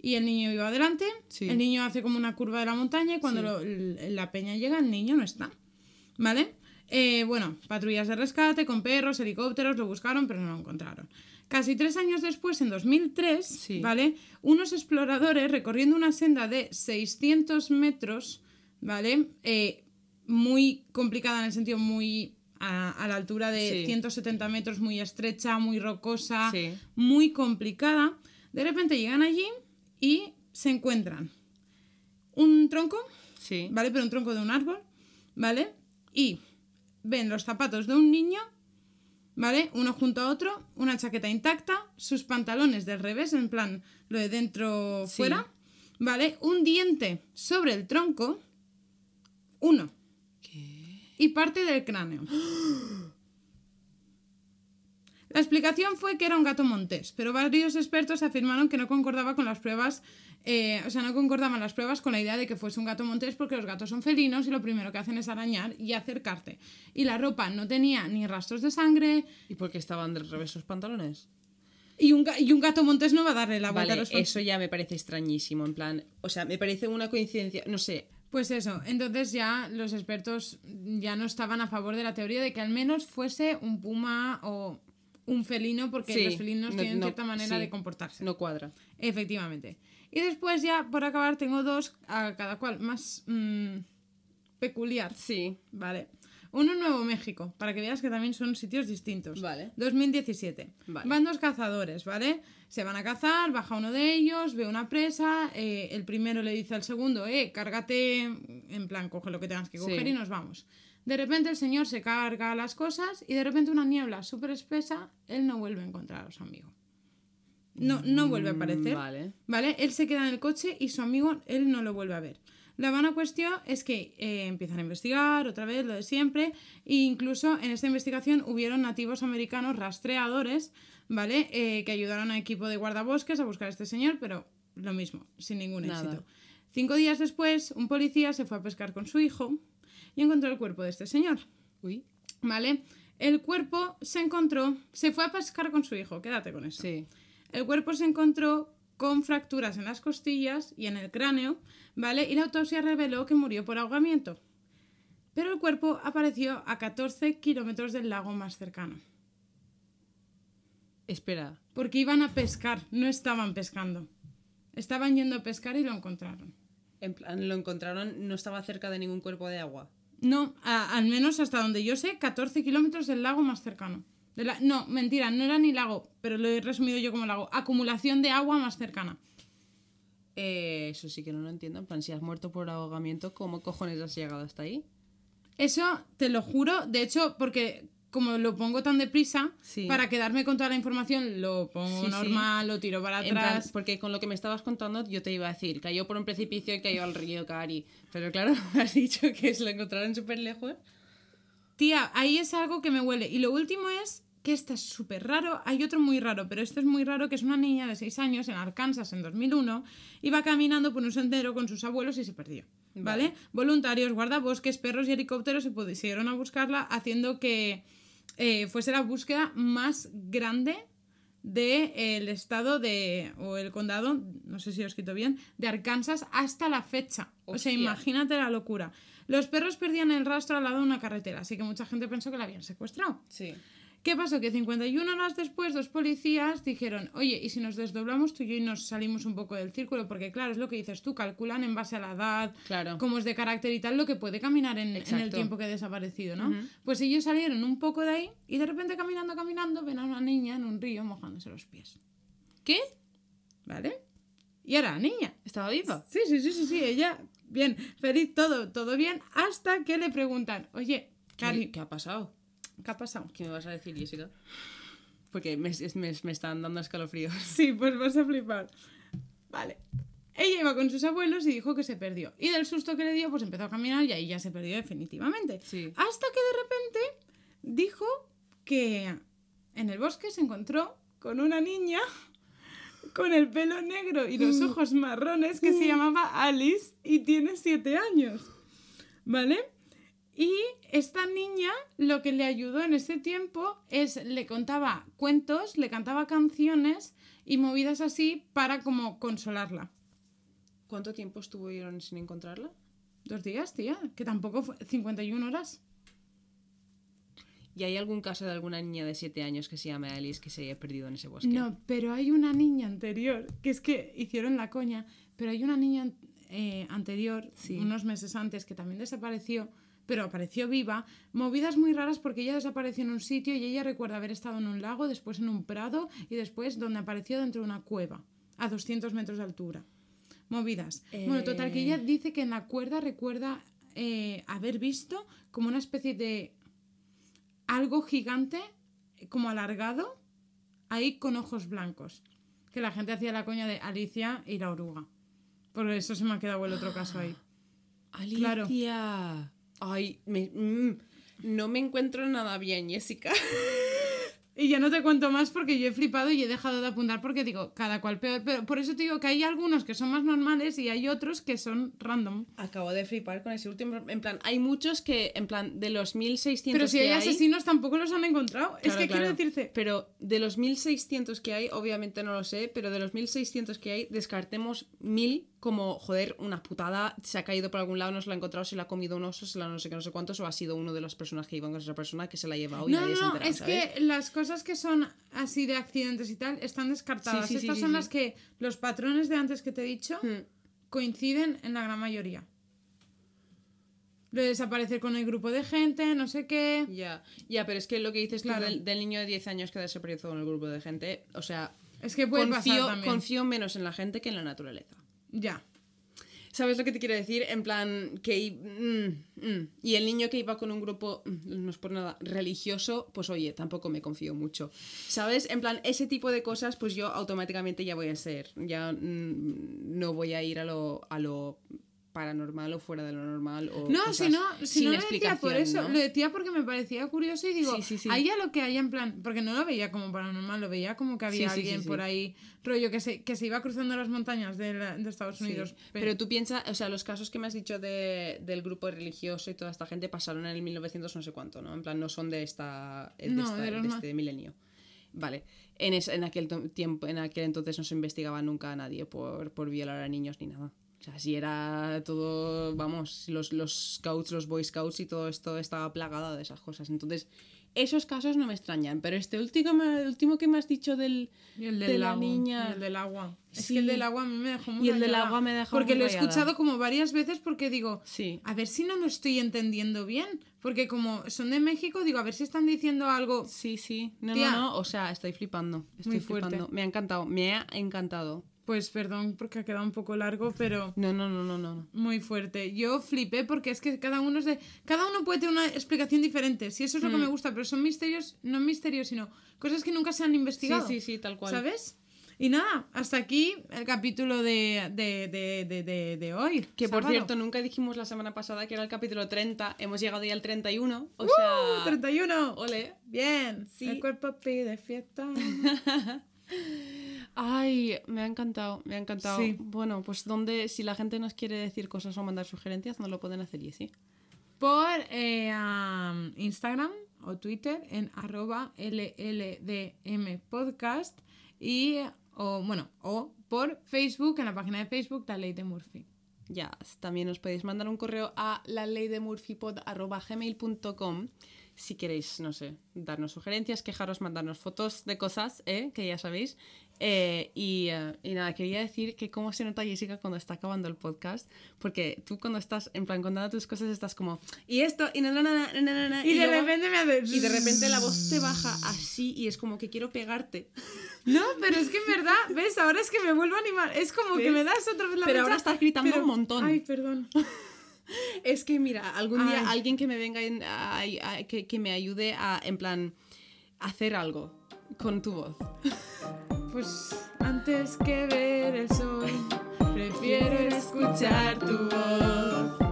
y el niño iba adelante. Sí. El niño hace como una curva de la montaña y cuando lo- la peña llega, el niño no está, ¿vale? Eh, bueno, patrullas de rescate con perros, helicópteros, lo buscaron, pero no lo encontraron. Casi tres años después, en 2003, Sí. ¿vale? Unos exploradores recorriendo una senda de 600 metros, ¿vale? Eh, muy complicada en el sentido muy a, a la altura de Sí. 170 metros, muy estrecha, muy rocosa, Sí. muy complicada. De repente llegan allí y se encuentran un tronco, Sí. ¿vale? Pero un tronco de un árbol, ¿vale? Y ven los zapatos de un niño, ¿vale? Uno junto a otro, una chaqueta intacta, sus pantalones del revés, en plan lo de dentro Sí. fuera, ¿vale? Un diente sobre el tronco, uno, y parte del cráneo. La explicación fue que era un gato montés, pero varios expertos afirmaron que no concordaba con las pruebas, eh, o sea, no concordaban las pruebas con la idea de que fuese un gato montés porque los gatos son felinos y lo primero que hacen es arañar y acercarte. Y la ropa no tenía ni rastros de sangre ¿Y por qué estaban del revés sus pantalones? y un, y un gato montés no va a darle la vuelta Vale, a los eso ya me parece extrañísimo, en plan, o sea, me parece una coincidencia, no sé, Pues eso, entonces ya los expertos ya no estaban a favor de la teoría de que al menos fuese un puma o un felino, porque Sí, los felinos no- tienen no, cierta manera sí. de comportarse. no cuadra. Efectivamente. Y después ya, por acabar, tengo dos, a cada cual más mm, peculiar. Sí, Vale. Uno en Nuevo México, para que veas que también son sitios distintos. Vale. 2017. Vale. Van dos cazadores, ¿vale? Se van a cazar, baja uno de ellos, ve una presa, eh, el primero le dice al segundo, eh, cárgate, en plan, coge lo que tengas que coger Sí. y nos vamos. De repente el señor se carga las cosas y de repente una niebla súper espesa, él no vuelve a encontrar a su amigo. No, no vuelve a aparecer. Mm, vale. ¿Vale? Él se queda en el coche y su amigo, él no lo vuelve a ver. La buena cuestión es que eh, empiezan a investigar otra vez lo de siempre e incluso en esta investigación hubieron nativos americanos rastreadores, ¿vale? Eh, que ayudaron al equipo de guardabosques a buscar a este señor, pero lo mismo, sin ningún Nada. éxito. Cinco días después, un policía se fue a pescar con su hijo y encontró el cuerpo de este señor. Uy, ¿Vale? El cuerpo se encontró, se fue a pescar con su hijo, quédate con eso. sí. El cuerpo se encontró con fracturas en las costillas y en el cráneo, ¿vale? Y la autopsia reveló que murió por ahogamiento. Pero el cuerpo apareció a 14 kilómetros del lago más cercano. Espera, Porque iban a pescar, no estaban pescando. Estaban yendo a pescar y lo encontraron. en plan, lo encontraron, no estaba cerca de ningún cuerpo de agua. No, a- al menos hasta donde yo sé, 14 kilómetros del lago más cercano. De la- no, mentira, no era ni lago, pero lo he resumido yo como lago. Acumulación de agua más cercana. Eh, eso sí que no lo entiendo. En plan, si has muerto por ahogamiento, ¿cómo cojones has llegado hasta ahí? Eso te lo juro, de hecho, porque como lo pongo tan deprisa, Sí. para quedarme con toda la información, lo pongo Sí, sí. normal, lo tiro para En plan, atrás. porque con lo que me estabas contando, yo te iba a decir, cayó por un precipicio y cayó al río Cari. Pero claro, has dicho que se lo encontraron súper lejos. Tía, ahí es algo que me huele. Y lo último es que este es súper raro. Hay otro muy raro, pero este es muy raro, que es una niña de 6 años en Arkansas en 2001. Iba caminando por un sendero con sus abuelos y se perdió. ¿Vale? Vale. Voluntarios, guardabosques, perros y helicópteros se pusieron a buscarla, haciendo que eh, fuese la búsqueda más grande del estado de, o el condado, no sé si lo he escrito bien, de Arkansas hasta la fecha. O sea, imagínate la locura. Los perros perdían el rastro al lado de una carretera, así que mucha gente pensó que la habían secuestrado. Sí. ¿Qué pasó? Que 51 horas después, dos policías dijeron, oye, ¿y si nos desdoblamos tú y yo y nos salimos un poco del círculo? Porque claro, es lo que dices tú, calculan en base a la edad, Claro. cómo es de carácter y tal, lo que puede caminar en, en el tiempo que ha desaparecido, ¿no? Pues ellos salieron un poco de ahí y de repente caminando, caminando, ven a una niña en un río mojándose los pies, ¿Qué? ¿vale? Y era la niña. ¿Estaba viva? Sí, sí, sí, sí, sí, ella, bien, feliz, todo, todo bien, hasta que le preguntan, oye, Cari, ¿Qué, qué ha pasado? ¿Qué ha pasado? ¿Qué me vas a decir, Jessica? Porque me, me- me están dando escalofríos. Sí, pues vas a flipar. Vale. Ella iba con sus abuelos y dijo que se perdió. Y del susto que le dio, pues empezó a caminar y ahí ya se perdió definitivamente. Sí. Hasta que de repente dijo que en el bosque se encontró con una niña con el pelo negro y los ojos marrones que se llamaba Alice y tiene siete años. ¿Vale? Y esta niña lo que le ayudó en ese tiempo es le contaba cuentos, le cantaba canciones y movidas así para como consolarla. ¿Cuánto tiempo estuvieron sin encontrarla? Dos días, tía, que tampoco fue 51 horas. ¿Y hay algún caso de alguna niña de 7 años que se llame Alice que se haya perdido en ese bosque? No, pero hay una niña anterior, que es que hicieron la coña, pero hay una niña eh, anterior, Sí. unos meses antes, que también desapareció, pero apareció viva, movidas muy raras porque ella desapareció en un sitio y ella recuerda haber estado en un lago, después en un prado y después donde apareció dentro de una cueva, a 200 metros de altura. Movidas. Bueno, total, que Eh. ella dice que en la cuerda recuerda eh, haber visto como una especie de algo gigante, como alargado, ahí con ojos blancos. Que la gente hacía la coña de Alicia y la oruga. Por eso se me ha quedado el otro caso ahí. Alicia. Ay, me- mm, no me encuentro nada bien, Jessica. Y ya no te cuento más porque yo he flipado y he dejado de apuntar porque digo, cada cual peor. Pero por eso te digo que hay algunos que son más normales y hay otros que son random. Acabo de flipar con ese último. En plan, hay muchos que, en plan, de los 1600 Pero si que hay asesinos tampoco los han encontrado. es que claro. quiero decirte... Pero de los 1600 que hay, obviamente no lo sé, pero de los 1600 que hay, descartemos 1000 como, joder, una putada, se ha caído por algún lado, no se la ha encontrado, se la ha comido un oso, se la no sé qué, no sé cuántos, o ha sido uno de las personas que iban con esa persona que se la ha llevado y No, nadie no, es ¿sabes? que las cosas que son así de accidentes y tal están descartadas. Sí, sí, sí, Estas sí, son las que los patrones de antes que te he dicho Hmm. coinciden en la gran mayoría. Lo de desaparecer con el grupo de gente, no sé qué. Ya, ya, pero es que lo que dices tú Claro. del, del niño de 10 años que desapareció en el grupo de gente, o sea, Es que puede confío, pasar también. confío menos en la gente que en la naturaleza. Ya. ¿Sabes lo que te quiero decir? En plan, que... mm, mm. Y el niño que iba con un grupo, mm, no es por nada, religioso, pues oye, tampoco me confío mucho. ¿Sabes? En plan, ese tipo de cosas, pues yo automáticamente ya voy a ser, ya no voy a ir a lo, a lo paranormal o fuera de lo normal o No, si no, si no lo decía por eso, ¿no? lo decía porque me parecía curioso y digo, Sí, sí, ahí ya lo que hay en plan, porque no lo veía como paranormal, lo veía como que había alguien por ahí, rollo que se, que se iba cruzando las montañas de, la- de Estados Unidos. Pero tú piensas, o sea, los casos que me has dicho de, del grupo religioso y toda esta gente pasaron en el 1900 no sé cuánto, ¿no? En plan, no son de esta, de, No, esta- de los de más- este milenio. Vale. En, es- en aquel tiempo, en aquel entonces no se investigaba nunca a nadie por, por violar a niños ni nada. O sea, si era todo, vamos, los, los scouts, los boy scouts y todo esto estaba plagado de esas cosas. Entonces, esos casos no me extrañan. Pero este último, el último que me has dicho del, Y el de del la agua, niña. y el del agua. Es Sí. que el del agua a mí me dejó muy Y el del rayada. agua me dejó Porque muy lo he rayada. escuchado como varias veces porque digo, Sí. a ver si no lo estoy entendiendo bien. Porque como son de México, digo, a ver si están diciendo algo. Sí, sí. No, Tía. no, no. O sea, estoy flipando. Estoy Muy fuerte. flipando. Me ha encantado. Me ha encantado. Pues perdón porque ha quedado un poco largo, pero No, no, no, no, no. muy fuerte. Yo flipé porque es que cada uno es de. Cada uno puede tener una explicación diferente. Si eso es lo que Mm. me gusta, pero son misterios, no misterios, sino cosas que nunca se han investigado. Sí, sí, sí, tal cual. ¿Sabes? Y nada, hasta aquí el capítulo de, de, de, de, de, hoy. Que por sábado. cierto, nunca dijimos la semana pasada que era el capítulo 30. Hemos llegado ya al 31. O ¡Uh! sea. 31. Ole. Bien. Sí. El cuerpo pide fiesta. Ay, me ha encantado, me ha encantado. Sí. Bueno, pues donde, si la gente nos quiere decir cosas o mandar sugerencias, no lo pueden hacer y sí. por eh, am, Instagram o Twitter en arroba LLDM podcast y o bueno o por Facebook en la página de Facebook La Ley de Murphy. Ya, también os podéis mandar un correo a la ley de gmail.com si queréis, no sé, darnos sugerencias, quejaros, mandarnos fotos de cosas, ¿eh? que ya sabéis. Eh, y, eh, y nada, quería decir que cómo se nota Jessica cuando está acabando el podcast, porque tú cuando estás, en plan, contando tus cosas, estás como, y esto, y na, na, na, na", Y, de luego- repente me hace... Y de repente la voz te baja así y es como que quiero pegarte. No, pero es que en verdad, ¿ves? Ahora es que me vuelvo a animar. Es como que ¿Ves? me das otra vez la Pero fecha, ahora estás gritando pero- un montón. Ay, perdón. Es que mira, algún día Ay. alguien que me venga en- a- a- que, que me ayude a, en plan, hacer algo con tu voz. Pues antes que ver el sol, prefiero escuchar tu voz.